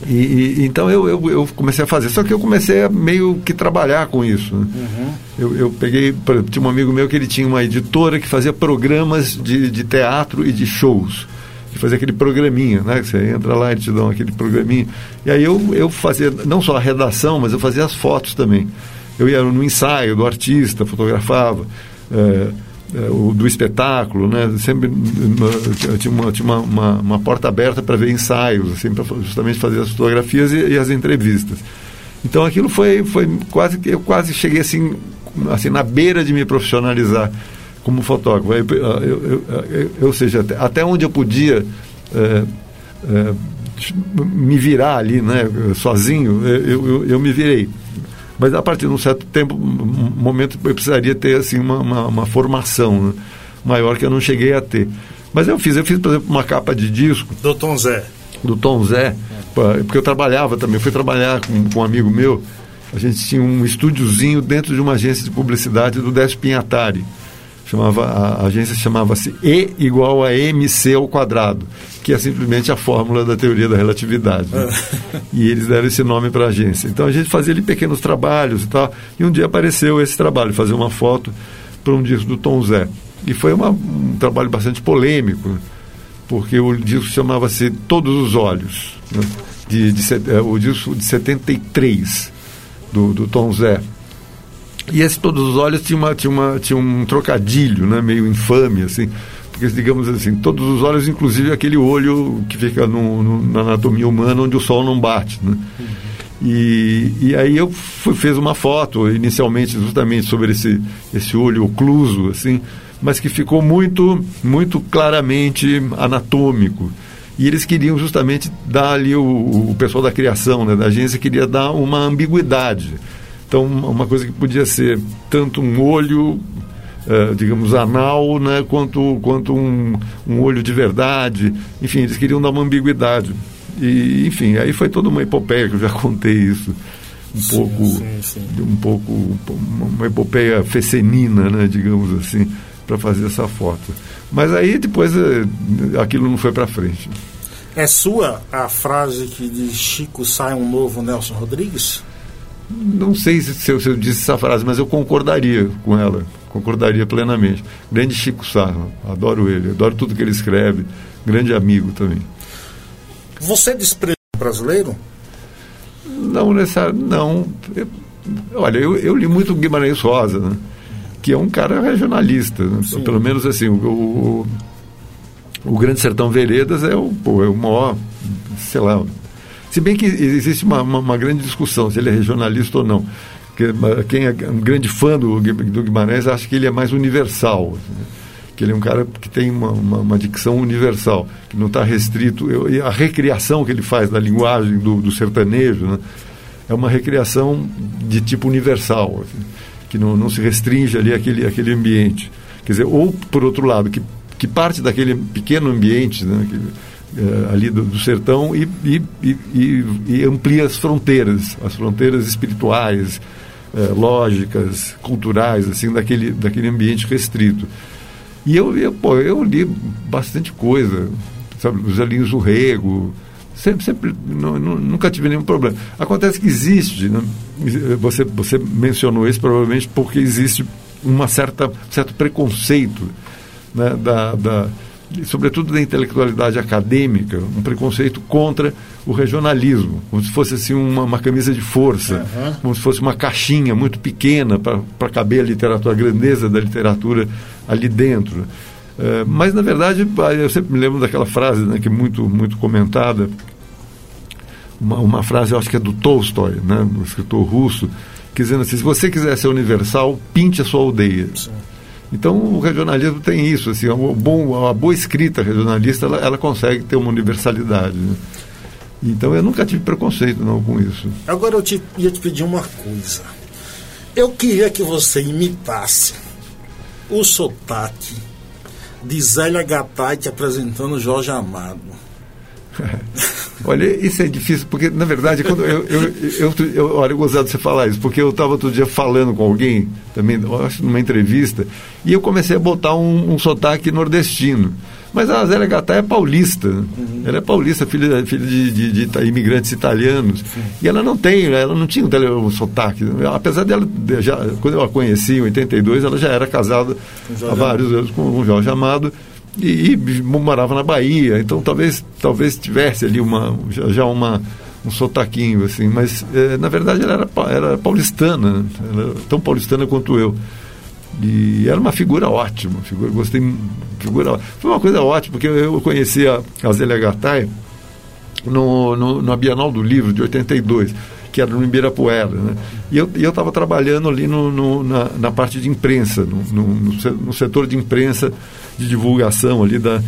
E, e, então eu, eu, eu, comecei a fazer, só que eu comecei a meio que trabalhar com isso. Né? Uhum. Eu, eu peguei, tinha um amigo meu que ele tinha uma editora que fazia programas de, de teatro e de shows de fazer aquele programinha, né? Que você entra lá e te dão aquele programinha. E aí eu, eu fazia não só a redação, mas eu fazia as fotos também eu ia no ensaio do artista, fotografava. É, é, o, do espetáculo, né? Sempre tinha uma, tinha uma, uma, uma porta aberta para ver ensaios, assim, para justamente fazer as fotografias e, e, as entrevistas. Então aquilo foi, foi quase que eu quase cheguei assim, assim na beira de me profissionalizar como fotógrafo. Eu, eu, eu, ou seja, até, até, onde eu podia é, é, me virar ali, né, sozinho, eu, eu, me virei. Mas a partir de um certo tempo, um momento, eu precisaria ter assim uma, uma, uma formação né, maior que eu não cheguei a ter. Mas eu fiz, eu fiz, por exemplo, uma capa de disco. Do Tom Zé. Do Tom Zé, porque eu trabalhava também, eu fui trabalhar com, com um amigo meu. A gente tinha um estúdiozinho dentro de uma agência de publicidade do Décio Pinhatari chamava, a agência chamava-se E igual a MC ao quadrado, que é simplesmente a fórmula da teoria da relatividade. Né? e eles deram esse nome para a agência. Então a gente fazia ali pequenos trabalhos e tal, e um dia apareceu esse trabalho, fazer uma foto para um disco do Tom Zé. E foi uma, um trabalho bastante polêmico, porque o disco chamava-se Todos os Olhos, né? de, de, é, o disco de 73 do, do Tom Zé. E esse Todos os Olhos tinha, uma, tinha, uma, tinha um trocadilho, né, meio infame, assim, porque, digamos assim, todos os olhos, inclusive aquele olho que fica no, no, na anatomia humana onde o sol não bate, né? E, e aí eu fui, fez uma foto, inicialmente justamente sobre esse, esse olho ocluso, assim, mas que ficou muito, muito claramente anatômico. E eles queriam justamente dar ali, o, o pessoal da criação, né, da agência, queria dar uma ambiguidade então, uma coisa que podia ser tanto um olho, uh, digamos, anal, né, quanto, quanto um, um olho de verdade. Enfim, eles queriam dar uma ambiguidade. E, enfim, aí foi toda uma epopeia, que eu já contei isso. Um sim, pouco, sim, sim. um pouco, uma epopeia fecenina, né, digamos assim, para fazer essa foto. Mas aí depois eh, aquilo não foi para frente. É sua a frase que diz Chico sai um novo Nelson Rodrigues? Não sei se eu, se eu, disse essa frase, mas eu concordaria com ela, concordaria plenamente. Grande Chico Sá, adoro ele, adoro tudo que ele escreve, grande amigo também. Você despreza o brasileiro? Não, nessa, não. Eu, olha, eu, eu, li muito Guimarães Rosa, né? que é um cara regionalista, né? pelo menos assim, o, o, o, Grande Sertão Veredas é o, pô, é o maior, sei lá, se bem que existe uma, uma, uma grande discussão se ele é regionalista ou não. Quem é um grande fã do, do Guimarães acha que ele é mais universal. Assim, que ele é um cara que tem uma, uma, uma dicção universal, que não está restrito. Eu, e a recriação que ele faz da linguagem do, do sertanejo né, é uma recriação de tipo universal, assim, que não, não se restringe ali àquele, àquele ambiente. Quer dizer, ou, por outro lado, que, que parte daquele pequeno ambiente, né, que, uh, ali do, do sertão e, e, e, e, amplia as fronteiras, as fronteiras espirituais, uh, lógicas, culturais, assim, daquele, daquele ambiente restrito. E eu, eu, pô, eu li bastante coisa, sabe, os Elinhos do Rego, sempre, sempre não, nunca tive nenhum problema. Acontece que existe, né? você, você mencionou isso provavelmente porque existe uma certa certo preconceito né, da, da sobretudo da intelectualidade acadêmica, um preconceito contra o regionalismo, como se fosse assim uma, uma camisa de força, uhum. como se fosse uma caixinha muito pequena para caber a literatura, a grandeza da literatura ali dentro. Uh, mas, na verdade, eu sempre me lembro daquela frase né, que é muito, muito comentada, uma, uma frase, eu acho que é do Tolstói, né, um escritor russo, que dizendo assim, se você quiser ser universal, pinte a sua aldeia. Sim. Então o regionalismo tem isso, assim, uma, bom, uma boa escrita regionalista ela, ela consegue ter uma universalidade. Né? Então eu nunca tive preconceito não com isso. Agora eu te, ia te pedir uma coisa. Eu queria que você imitasse o sotaque de Zélia Gattai apresentando Jorge Amado. olha, isso é difícil, porque na verdade, quando eu, eu, eu, eu olha, gostava de você falar isso, porque eu estava outro dia falando com alguém, também, acho numa entrevista, e eu comecei a botar um, um sotaque nordestino. Mas a Zélia Gattai é paulista. Uhum. Ela é paulista, filha, filha de, de, de imigrantes italianos. Sim. E ela não tem, ela não tinha um, tele, um sotaque. Apesar dela, já, quando eu a conheci em 82, ela já era casada há vários anos com um Jorge Amado e, e, morava na Bahia, então talvez talvez tivesse ali uma já, já uma um sotaquinho assim, mas é, na verdade ela era, era paulistana, era tão paulistana quanto eu. E era uma figura ótima, figura, gostei, figura, foi uma coisa ótima, porque eu conheci a, a Gattai no, no, na Bienal do Livro de 82, que era no Ibirapuera. Né? E eu estava trabalhando ali no, no, na, na, parte de imprensa, no, no, setor de imprensa de divulgação ali da,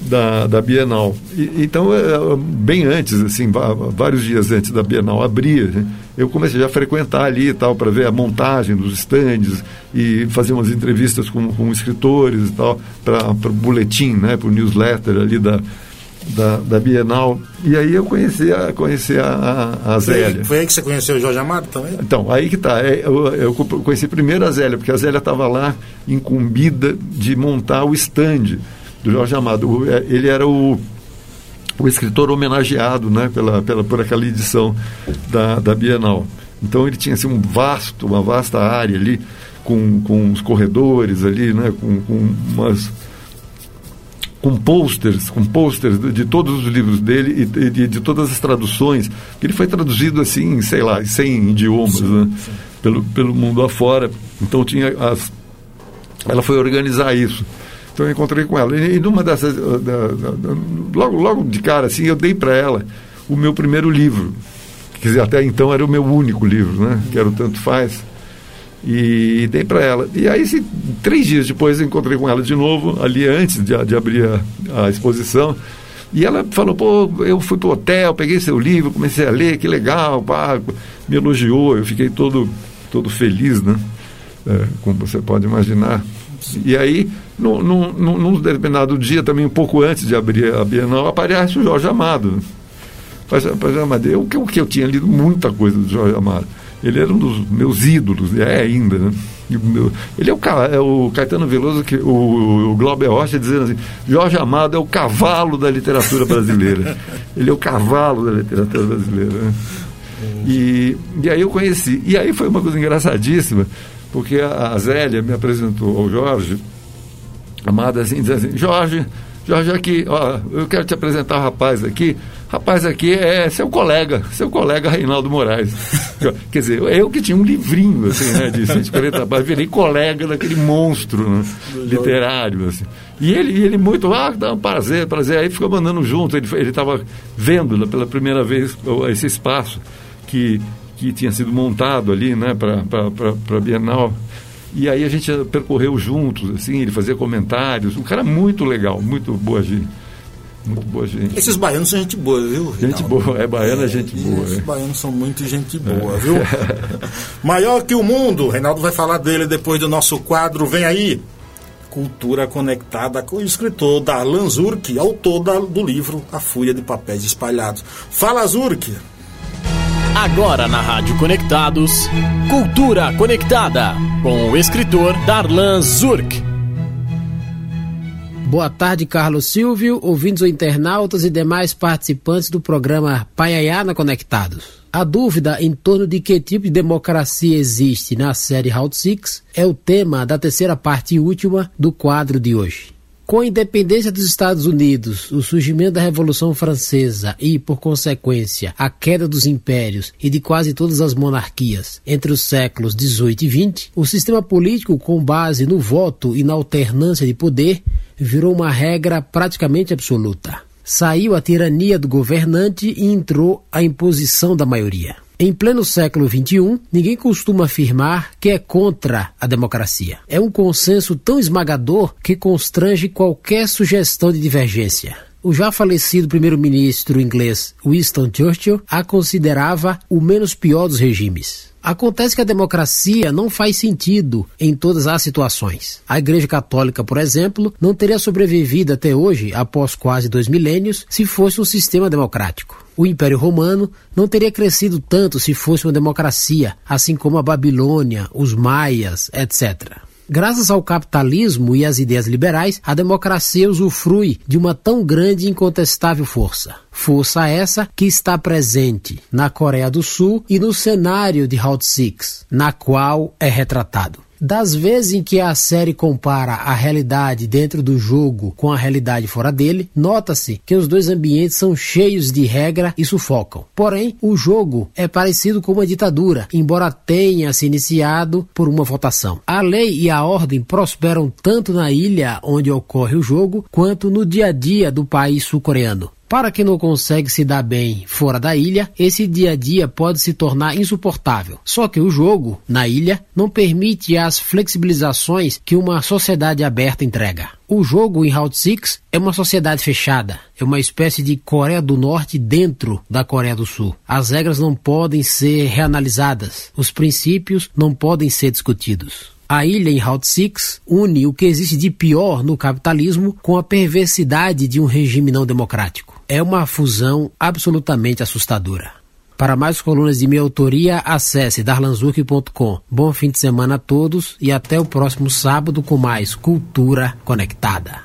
da, da Bienal. E, então, é, bem antes, assim, vários dias antes da Bienal abrir, né, eu comecei a frequentar ali e tal, para ver a montagem dos estandes e fazer umas entrevistas com, com escritores e tal, para o boletim, né, para o newsletter ali da, da, da, Bienal. E aí eu conheci a, conheci a, a, a Zélia. Foi, aí que você conheceu o Jorge Amado também? Então, aí que tá. É, eu, eu conheci primeiro a Zélia, porque a Zélia estava lá incumbida de montar o stand do Jorge Amado. É, ele era o, o escritor homenageado né, pela, pela, por aquela edição da, da Bienal. Então ele tinha assim, um vasto, uma vasta área ali, com, com os corredores ali, né, com, com umas com posters, com posters de, todos os livros dele e de, de, todas as traduções. Ele foi traduzido assim, sei lá, em 100 idiomas, sim, né? sim. Pelo, pelo mundo afora. Então tinha as. Ela foi organizar isso. Então eu encontrei com ela. E, numa dessas. Da, da, da, logo, logo de cara, assim, eu dei para ela o meu primeiro livro. Quer dizer, até então era o meu único livro, né? Que era o Tanto Faz. E dei para ela. E aí, se, três dias depois, eu encontrei com ela de novo, ali antes de, de abrir a, a exposição. E ela falou, pô, eu fui pro hotel, peguei seu livro, comecei a ler, que legal, pá, me elogiou, eu fiquei todo, todo feliz, né? É, como você pode imaginar. E aí, no, no, num determinado dia, também um pouco antes de abrir a Bienal, aparece o Jorge Amado. Jorge Amado, que eu tinha lido muita coisa do Jorge Amado. Ele era um dos meus ídolos, é ainda, né? Ele é o, é o Caetano Veloso, que, o, o Glauber Rocha dizendo assim, Jorge Amado é o cavalo da literatura brasileira. Ele é o cavalo da literatura brasileira. Né? E, e aí eu conheci. E aí foi uma coisa engraçadíssima, porque a, a Zélia me apresentou ao Jorge, amada assim, dizendo assim, Jorge, Jorge, aqui, ó, eu quero te apresentar o rapaz aqui. Rapaz aqui é seu colega, seu colega Reinaldo Moraes. Quer dizer, eu que tinha um livrinho, assim, né, de 140 páginas, virei colega daquele monstro né, literário, assim. E ele, ele muito, ah, dá um prazer, prazer. Aí ficou mandando junto, ele estava vendo pela primeira vez esse espaço que, que tinha sido montado ali, né, para a Bienal. E aí a gente percorreu juntos, assim, ele fazia comentários. Um cara muito legal, muito boa gente. Muito boa gente. Esses baianos são gente boa, viu? Gente boa, é baiana, é gente boa. Os é. baianos são muito gente boa, é. viu? Maior que o mundo, Reinaldo vai falar dele depois do nosso quadro. Vem aí! Cultura Conectada com o escritor Darlan Zurk, autor da, do livro A Fúria de Papéis Espalhados. Fala, Zurk! Agora na Rádio Conectados, Cultura Conectada, com o escritor Darlan Zurk. Boa tarde, Carlos Silvio, ouvintes ou internautas e demais participantes do programa Paiaiana Conectados. A dúvida em torno de que tipo de democracia existe na série Route 6 é o tema da terceira parte e última do quadro de hoje. Com a independência dos Estados Unidos, o surgimento da Revolução Francesa e, por consequência, a queda dos impérios e de quase todas as monarquias entre os séculos 18 e 20, o sistema político com base no voto e na alternância de poder virou uma regra praticamente absoluta. Saiu a tirania do governante e entrou a imposição da maioria. Em pleno século XXI, ninguém costuma afirmar que é contra a democracia. É um consenso tão esmagador que constrange qualquer sugestão de divergência. O já falecido primeiro-ministro inglês Winston Churchill a considerava o menos pior dos regimes. Acontece que a democracia não faz sentido em todas as situações. A Igreja Católica, por exemplo, não teria sobrevivido até hoje, após quase dois milênios, se fosse um sistema democrático. O Império Romano não teria crescido tanto se fosse uma democracia, assim como a Babilônia, os Maias, etc. Graças ao capitalismo e às ideias liberais, a democracia usufrui de uma tão grande e incontestável força. Força essa que está presente na Coreia do Sul e no cenário de Route 6, na qual é retratado. Das vezes em que a série compara a realidade dentro do jogo com a realidade fora dele, nota-se que os dois ambientes são cheios de regra e sufocam. Porém, o jogo é parecido com uma ditadura, embora tenha se iniciado por uma votação. A lei e a ordem prosperam tanto na ilha onde ocorre o jogo quanto no dia a dia do país sul-coreano. Para quem não consegue se dar bem fora da ilha, esse dia a dia pode se tornar insuportável. Só que o jogo, na ilha, não permite as flexibilizações que uma sociedade aberta entrega. O jogo em Route 6 é uma sociedade fechada, é uma espécie de Coreia do Norte dentro da Coreia do Sul. As regras não podem ser reanalisadas, os princípios não podem ser discutidos. A ilha em Route 6 une o que existe de pior no capitalismo com a perversidade de um regime não democrático. É uma fusão absolutamente assustadora. Para mais colunas de minha autoria, acesse darlanzurk.com. Bom fim de semana a todos e até o próximo sábado com mais Cultura Conectada.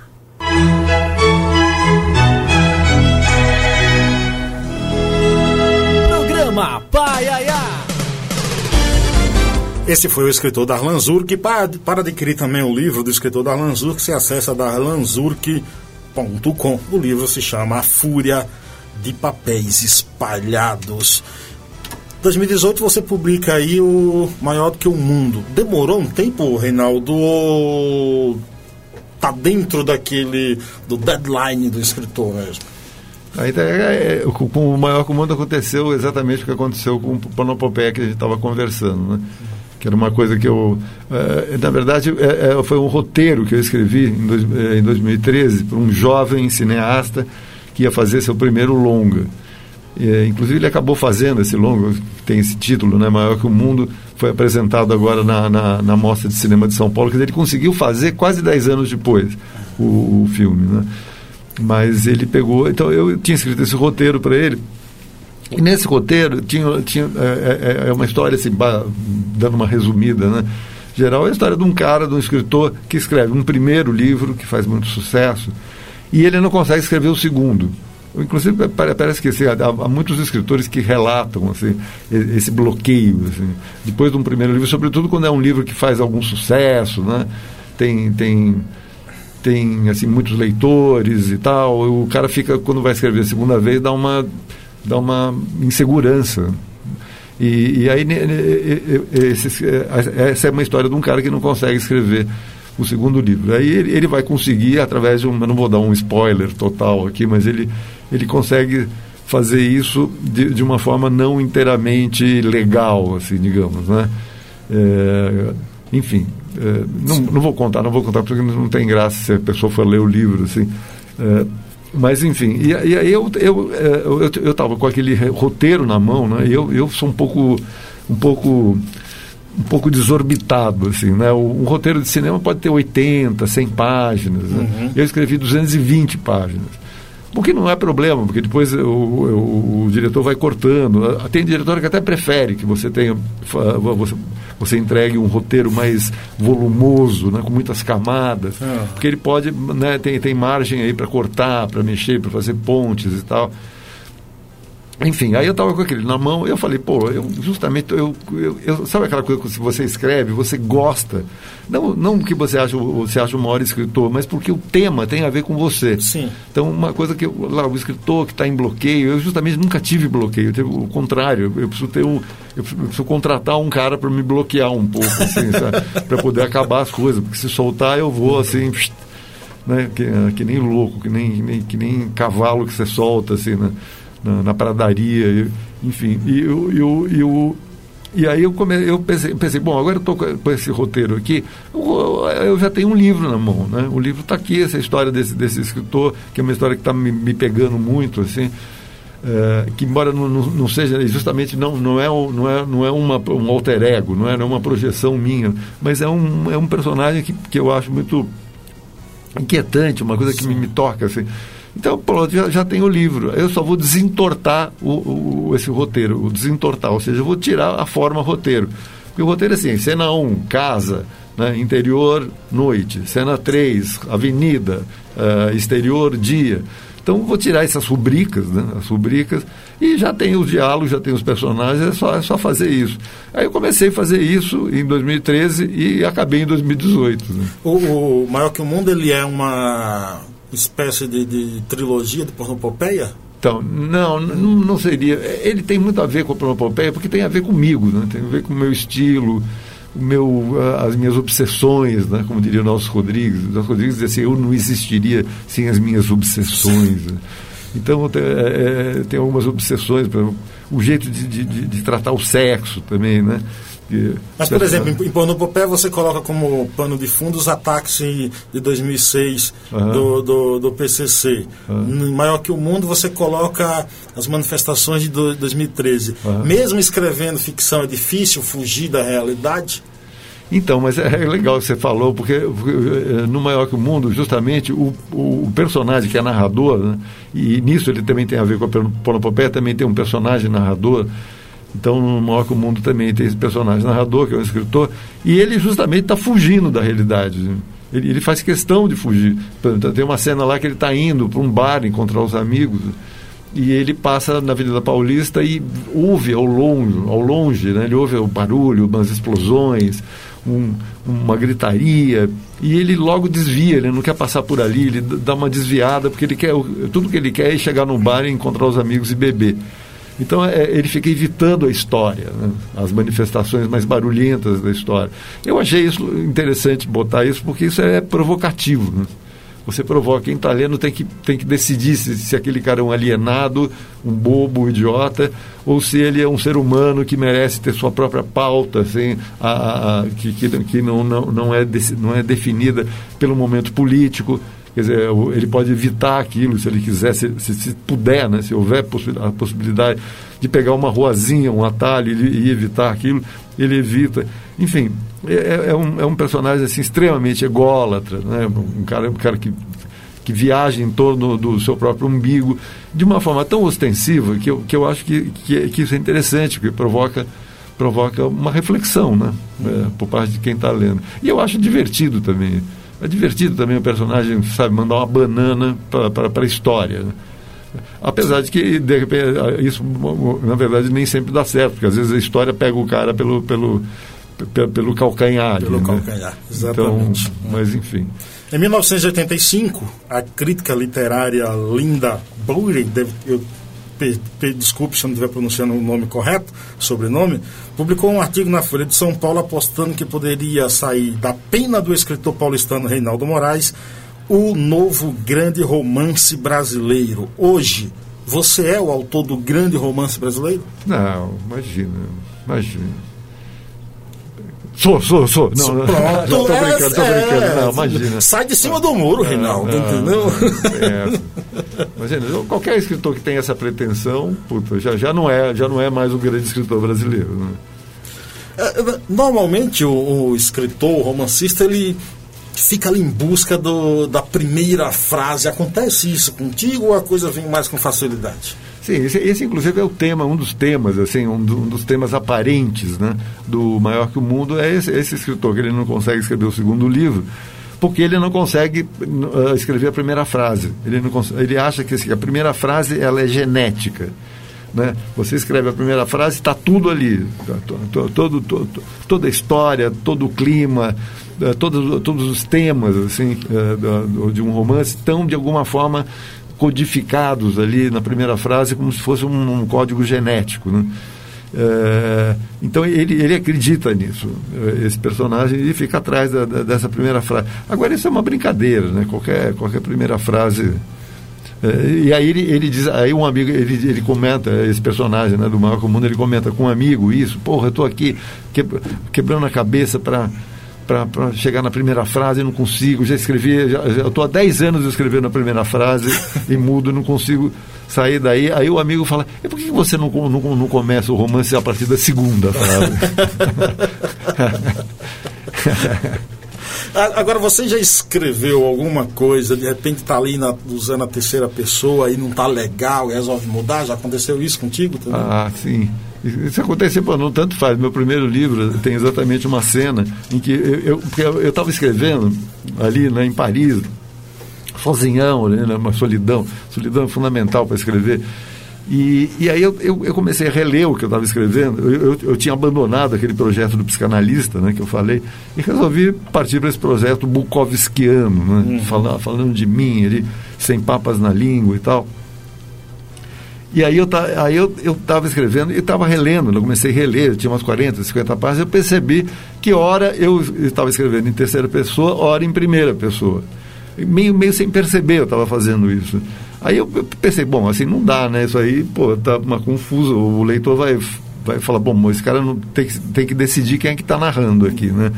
Programa Paiaiá. Esse foi o escritor Darlan Zurk. Para, para adquirir também o livro do escritor Darlan Zurk, você acessa darlanzurk.com. O livro se chama A Fúria de Papéis Espalhados. 2018 você publica aí o Maior do que o Mundo. Demorou um tempo, Reinaldo? Tá dentro daquele do deadline do escritor mesmo? Aí, é, é, com o Maior que o Mundo aconteceu exatamente o que aconteceu com o Panopopeia que a gente estava conversando, né? Que era uma coisa que eu. Uh, na verdade, uh, foi um roteiro que eu escrevi em, dois, em 2013 para um jovem cineasta que ia fazer seu primeiro longa. inclusive, ele acabou fazendo esse longa, tem esse título, né, Maior que o Mundo, foi apresentado agora na, na, na Mostra de Cinema de São Paulo. Dizer, ele conseguiu fazer quase 10 anos depois o, o filme. Né? Mas ele pegou. Então, eu tinha escrito esse roteiro para ele e nesse roteiro tinha, tinha é, é, é uma história assim, dando uma resumida, né? Geral é a história de um cara, de um escritor que escreve um primeiro livro que faz muito sucesso e ele não consegue escrever o segundo. Inclusive parece que assim, há, há, muitos escritores que relatam assim, esse bloqueio assim, depois de um primeiro livro, sobretudo quando é um livro que faz algum sucesso, né? Tem tem tem assim muitos leitores e tal. O cara fica quando vai escrever a segunda vez dá uma dá uma insegurança. E, e aí esse, essa é uma história de um cara que não consegue escrever o segundo livro. Aí ele, ele vai conseguir, através de um. Eu não vou dar um spoiler total aqui, mas ele, ele consegue fazer isso de, de uma forma não inteiramente legal, assim, digamos. Né? É, enfim, é, não, não vou contar, não vou contar porque não tem graça se a pessoa for ler o livro. Assim, é, mas, enfim, e, e aí eu eu é, eu estava com aquele roteiro na mão, né? E eu, eu sou um pouco um pouco um pouco desorbitado, assim, né? Um roteiro de cinema pode ter 80, 100 páginas. Né? Uhum. Eu escrevi 220 páginas. O que não é problema, porque depois o, o, o, diretor vai cortando. Tem diretor que até prefere que você tenha você, você entregue um roteiro mais volumoso, né, com muitas camadas, ah. porque ele pode, né, tem, tem margem aí para cortar, para mexer, para fazer pontes e tal. Enfim, aí eu estava com aquele na mão, eu falei, pô, eu justamente, eu, eu, eu, sabe aquela coisa que se você escreve, você gosta, não, não que você acha, você acha o maior escritor, mas porque o tema tem a ver com você. Sim. Então, uma coisa que, eu, lá, o escritor que está em bloqueio, eu justamente nunca tive bloqueio, eu tive o contrário, eu preciso ter um, eu preciso contratar um cara para me bloquear um pouco, assim, para poder acabar as coisas, porque se soltar eu vou, assim, né, que, que nem louco, que nem, nem, que nem cavalo que você solta, assim, né? Na, na pradaria, enfim. E, eu, eu, eu, e aí eu, come, eu pensei, pensei, bom, agora eu estou com esse roteiro aqui, eu, eu, já tenho um livro na mão, né? O livro está aqui, essa história desse, desse escritor, que é uma história que está me, me, pegando muito, assim, é, que embora não, não, não, seja, justamente não, não é, não é, não é uma, um alter ego, não é, não é uma projeção minha, mas é um, é um personagem que, que eu acho muito inquietante, uma coisa que me, me toca, assim. Então, pronto, já, já tem o livro. Eu só vou desentortar o, o, esse roteiro, o desentortar, ou seja, eu vou tirar a forma roteiro. Porque o roteiro é assim, cena 1, casa, né, interior, noite. Cena 3, avenida, uh, exterior, dia. Então vou tirar essas rubricas, né? As rubricas, e já tem os diálogos, já tem os personagens, é só, é só fazer isso. Aí eu comecei a fazer isso em 2013 e acabei em 2018. Né? O, o Maior que o Mundo, ele é uma espécie de, de trilogia de pornopopeia? Então, não, não, não seria. Ele tem muito a ver com a pornopopeia, porque tem a ver comigo, né? tem a ver com o meu estilo, o meu, as minhas obsessões, né? como diria o Nelson Rodrigues. O Nelson Rodrigues dizia assim, eu não existiria sem as minhas obsessões. Né? Então, tem, é, tem algumas obsessões, o jeito de, de, de, tratar o sexo também, né? Mas, por exemplo, em, Pornopopé você coloca como pano de fundo os ataques de 2006 uhum. do, do, do, PCC. Uhum. Maior que o Mundo você coloca as manifestações de 2013. Uhum. Mesmo escrevendo ficção, é difícil fugir da realidade? Então, mas é legal que você falou, porque, eh, no Maior que o Mundo, justamente, o, o personagem que é narrador, né, e nisso ele também tem a ver com a Pornopopé, também tem um personagem narrador, então, no Maior que o Mundo também tem esse personagem narrador, que é um escritor, e ele justamente está fugindo da realidade. Ele, ele, faz questão de fugir. Tem uma cena lá que ele está indo para um bar encontrar os amigos, e ele passa na Avenida Paulista e ouve ao longe, ao longe né? ele ouve o barulho, umas explosões, um, uma gritaria, e ele logo desvia, ele não quer passar por ali, ele dá uma desviada, porque ele quer, tudo que ele quer é chegar no bar e encontrar os amigos e beber. Então é, ele fica evitando a história, né? as manifestações mais barulhentas da história. Eu achei isso interessante botar isso porque isso é provocativo. Né? Você provoca. Quem está lendo tem que, tem que decidir se, se aquele cara é um alienado, um bobo, um idiota, ou se ele é um ser humano que merece ter sua própria pauta, assim, a, a, que, que, que não, não, não, é, não é definida pelo momento político. Quer dizer, ele pode evitar aquilo se ele quiser, se, se, se puder, né? se houver a possibilidade de pegar uma ruazinha, um atalho e, e evitar aquilo, ele evita. Enfim, é, é, é, um, é um personagem assim, extremamente ególatra, né? um, cara, um cara que, que viaja em torno do seu próprio umbigo de uma forma tão ostensiva que eu, que eu acho que, que, que isso é interessante, porque provoca provoca uma reflexão né? É, por parte de quem está lendo. E eu acho divertido também. É divertido também o personagem, sabe, mandar uma banana para a história. Né? Apesar de que, de repente, isso, na verdade, nem sempre dá certo, porque às vezes a história pega o cara pelo, pelo, pelo, pelo calcanhar. Pelo né? calcanhar, exatamente. Então, mas, enfim. Em 1985, a crítica literária Linda Bury, eu desculpe se eu não estiver pronunciando o nome correto, sobrenome, publicou um artigo na Folha de São Paulo apostando que poderia sair da pena do escritor paulistano Reinaldo Moraes o novo grande romance brasileiro. Hoje, você é o autor do grande romance brasileiro? Não, imagina, imagina. Sou, sou, sou. Não, não, Pronto, tô brincando, tô brincando. É, não, imagina. Sai de cima do muro, Reinaldo, não, entendeu? É. Imagina, qualquer escritor que tem essa pretensão, puta, já, já, não, é, já não é mais o grande escritor brasileiro. Né? É, normalmente o, o, escritor, o romancista, ele fica ali em busca do, da primeira frase. Acontece isso contigo ou a coisa vem mais com facilidade? Sim, esse, esse, inclusive é o tema, um dos temas, assim, um, do, um, dos temas aparentes, né, do Maior que o Mundo é esse, esse, escritor que ele não consegue escrever o segundo livro, porque ele não consegue uh, escrever a primeira frase. Ele não ele acha que assim, a primeira frase ela é genética. Né? Você escreve a primeira frase, está tudo ali, tá, todo, todo, todo, toda a história, todo o clima, uh, todos, todos os temas assim uh, de um romance estão de alguma forma codificados ali na primeira frase como se fosse um, um código genético. Né? É, então ele, ele acredita nisso, esse personagem, e fica atrás da, da, dessa primeira frase. Agora, isso é uma brincadeira, né? qualquer, qualquer primeira frase. É, e aí ele, ele diz, aí um amigo, ele, ele comenta, esse personagem né, do Maior Comum, ele comenta com um amigo isso, porra, eu estou aqui quebrando a cabeça para para chegar na primeira frase, não consigo, já escrevi, já, já, eu estou há 10 anos escrevendo a primeira frase e mudo, não consigo sair daí. Aí o amigo fala, e por que você não, não, não começa o romance a partir da segunda frase? Agora, você já escreveu alguma coisa, de repente está ali na, usando a terceira pessoa e não está legal, resolve mudar? Já aconteceu isso contigo também? Ah, sim. Isso aconteceu, pô, não tanto faz. Meu primeiro livro tem exatamente uma cena em que eu estava escrevendo ali né, em Paris, sozinhão, né, uma solidão. Solidão é fundamental para escrever. E, e aí eu, eu, eu, comecei a reler o que eu estava escrevendo. Eu, eu, eu, tinha abandonado aquele projeto do psicanalista, né, que eu falei, e resolvi partir para esse projeto bukovskiano, né, uhum. falando, falando de mim, ali, sem papas na língua e tal. E aí eu aí eu estava escrevendo e estava relendo, eu comecei a reler, tinha umas 40, 50 páginas, eu percebi que hora eu estava escrevendo em terceira pessoa, hora em primeira pessoa. Meio, meio sem perceber eu estava fazendo isso. Aí eu pensei, bom, assim não dá, né? Isso aí, pô, tá uma confusa. O leitor vai, vai falar, bom, esse cara não tem, que, tem que decidir quem é que está narrando aqui, né?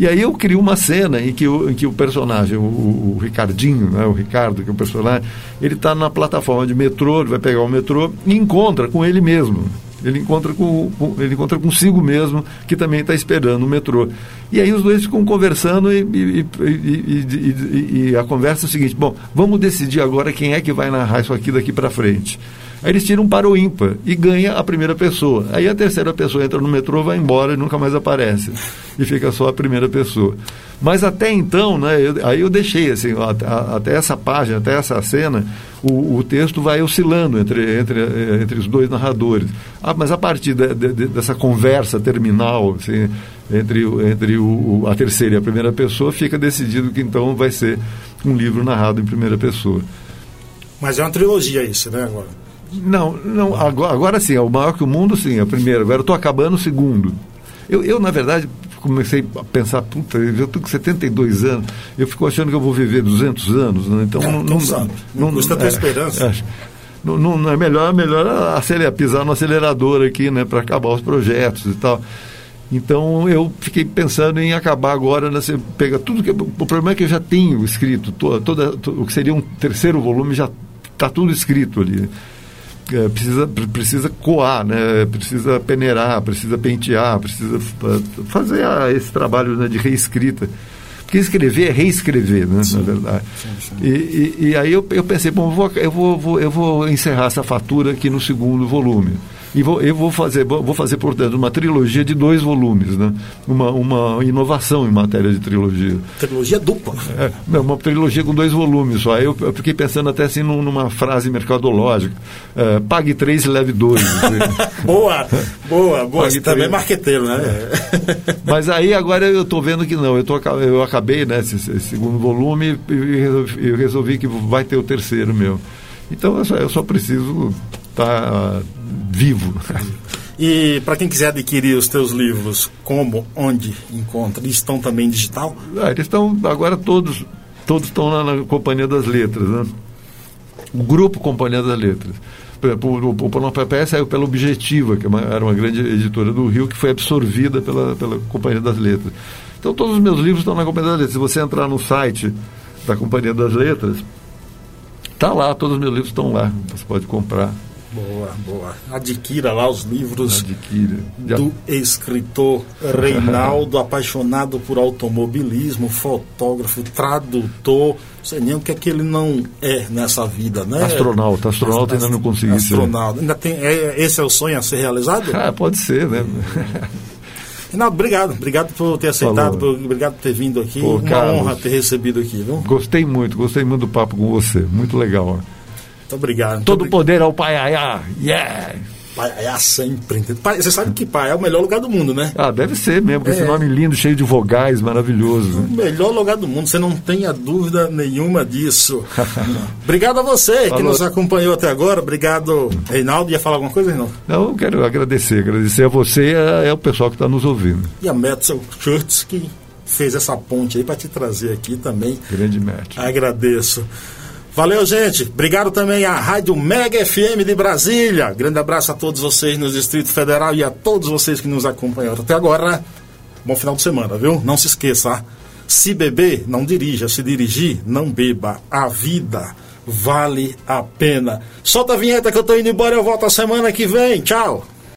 E aí eu crio uma cena em que o, em que o personagem, o, o Ricardinho, né, o Ricardo, que é o personagem, ele está na plataforma de metrô, ele vai pegar o metrô e encontra com ele mesmo. Ele encontra, com, ele encontra consigo mesmo, que também está esperando o metrô. E aí os dois ficam conversando e, e, e, e, a conversa é o seguinte: bom, vamos decidir agora quem é que vai narrar isso aqui daqui para frente. Aí eles tiram para o ímpar e ganha a primeira pessoa. Aí a terceira pessoa entra no metrô, vai embora e nunca mais aparece. E fica só a primeira pessoa. Mas até então, né, eu, aí eu deixei, assim, a, até essa página, até essa cena, o, o, texto vai oscilando entre, entre, entre os dois narradores. Ah, mas a partir de, de, dessa conversa terminal, assim, entre, entre o, a terceira e a primeira pessoa, fica decidido que então vai ser um livro narrado em primeira pessoa. Mas é uma trilogia isso, né, agora? Não, não agora, agora sim, é o maior que o mundo, sim, é o primeiro. Agora eu estou acabando o segundo. Eu, eu, na verdade, comecei a pensar, puta, eu estou com 72 anos, eu fico achando que eu vou viver 200 anos, né? Então não, não, não, não, custa ter é, esperança. É, não, não, é melhor, é melhor acelerar, pisar no acelerador aqui, né, para acabar os projetos e tal. Então eu fiquei pensando em acabar agora, né, você pega tudo que. O problema é que eu já tenho escrito, toda, toda, o que seria um terceiro volume já está tudo escrito ali. É, precisa, precisa coar, né? precisa peneirar, precisa pentear, precisa fazer esse trabalho né, de reescrita. Porque escrever é reescrever, né, sim, na verdade. Sim, sim. E, e, e, aí eu, eu pensei, bom, eu vou, eu, vou, eu vou encerrar essa fatura aqui no segundo volume. E vou, eu vou fazer, vou fazer, portanto, uma trilogia de dois volumes, né? uma, uma inovação em matéria de trilogia. Trilogia dupla? É, uma trilogia com dois volumes só. Aí eu, eu fiquei pensando até assim numa frase mercadológica. É, pague três e leve dois. boa, boa, boa. Pague Você também é marqueteiro, né? É. Mas aí agora eu estou vendo que não. Eu, tô, eu acabei né, esse, esse segundo volume e resolvi, eu resolvi que vai ter o terceiro meu. Então eu só, eu só preciso estar tá, vivo. E para quem quiser adquirir os teus livros, como, onde encontra? Eles estão também digital? Ah, eles estão agora todos, todos estão lá na Companhia das Letras, né? O grupo Companhia das Letras. Por exemplo, o, o, o saiu pela Objetiva, que é era uma grande editora do Rio, que foi absorvida pela, pela Companhia das Letras. Então todos os meus livros estão na Companhia das Letras. Se você entrar no site da Companhia das Letras, tá lá, todos os meus livros estão lá. Você pode comprar. Boa, boa. Adquira lá os livros Adquira. do escritor Reinaldo, apaixonado por automobilismo, fotógrafo, tradutor. Não sei nem o que é que ele não é nessa vida, né? Astronauta. Astronauta ainda não consegui Astronauta. Ser. Ainda tem, é, esse é o sonho a ser realizado? Ah, pode ser, né? Renato, obrigado. Obrigado por ter aceitado, por, obrigado por ter vindo aqui. Pô, Uma Carlos, honra ter recebido aqui, viu? Gostei muito, gostei muito do papo com você. Muito legal. Ó. Muito obrigado. Muito Todo obrigado. poder ao Pai Ayá. Yeah! Paiaiá sempre. Você sabe que Pai é o melhor lugar do mundo, né? Ah, deve ser mesmo, com é. esse nome lindo, cheio de vogais, maravilhoso. O melhor lugar do mundo, você não tenha dúvida nenhuma disso. Obrigado a você Falou. que nos acompanhou até agora. Obrigado, Reinaldo. Ia falar alguma coisa, Reinaldo? Não, eu quero agradecer. Agradecer a você e é, é o pessoal que está nos ouvindo. E a Metzel Schurtz, que fez essa ponte aí para te trazer aqui também. Grande Matt. Agradeço. Valeu, gente. Obrigado também à Rádio Mega FM de Brasília. Grande abraço a todos vocês no Distrito Federal e a todos vocês que nos acompanharam até agora. Bom final de semana, viu? Não se esqueça. Se beber, não dirija. Se dirigir, não beba. A vida vale a pena. Solta a vinheta que eu tô indo embora. Eu volto a semana que vem. Tchau.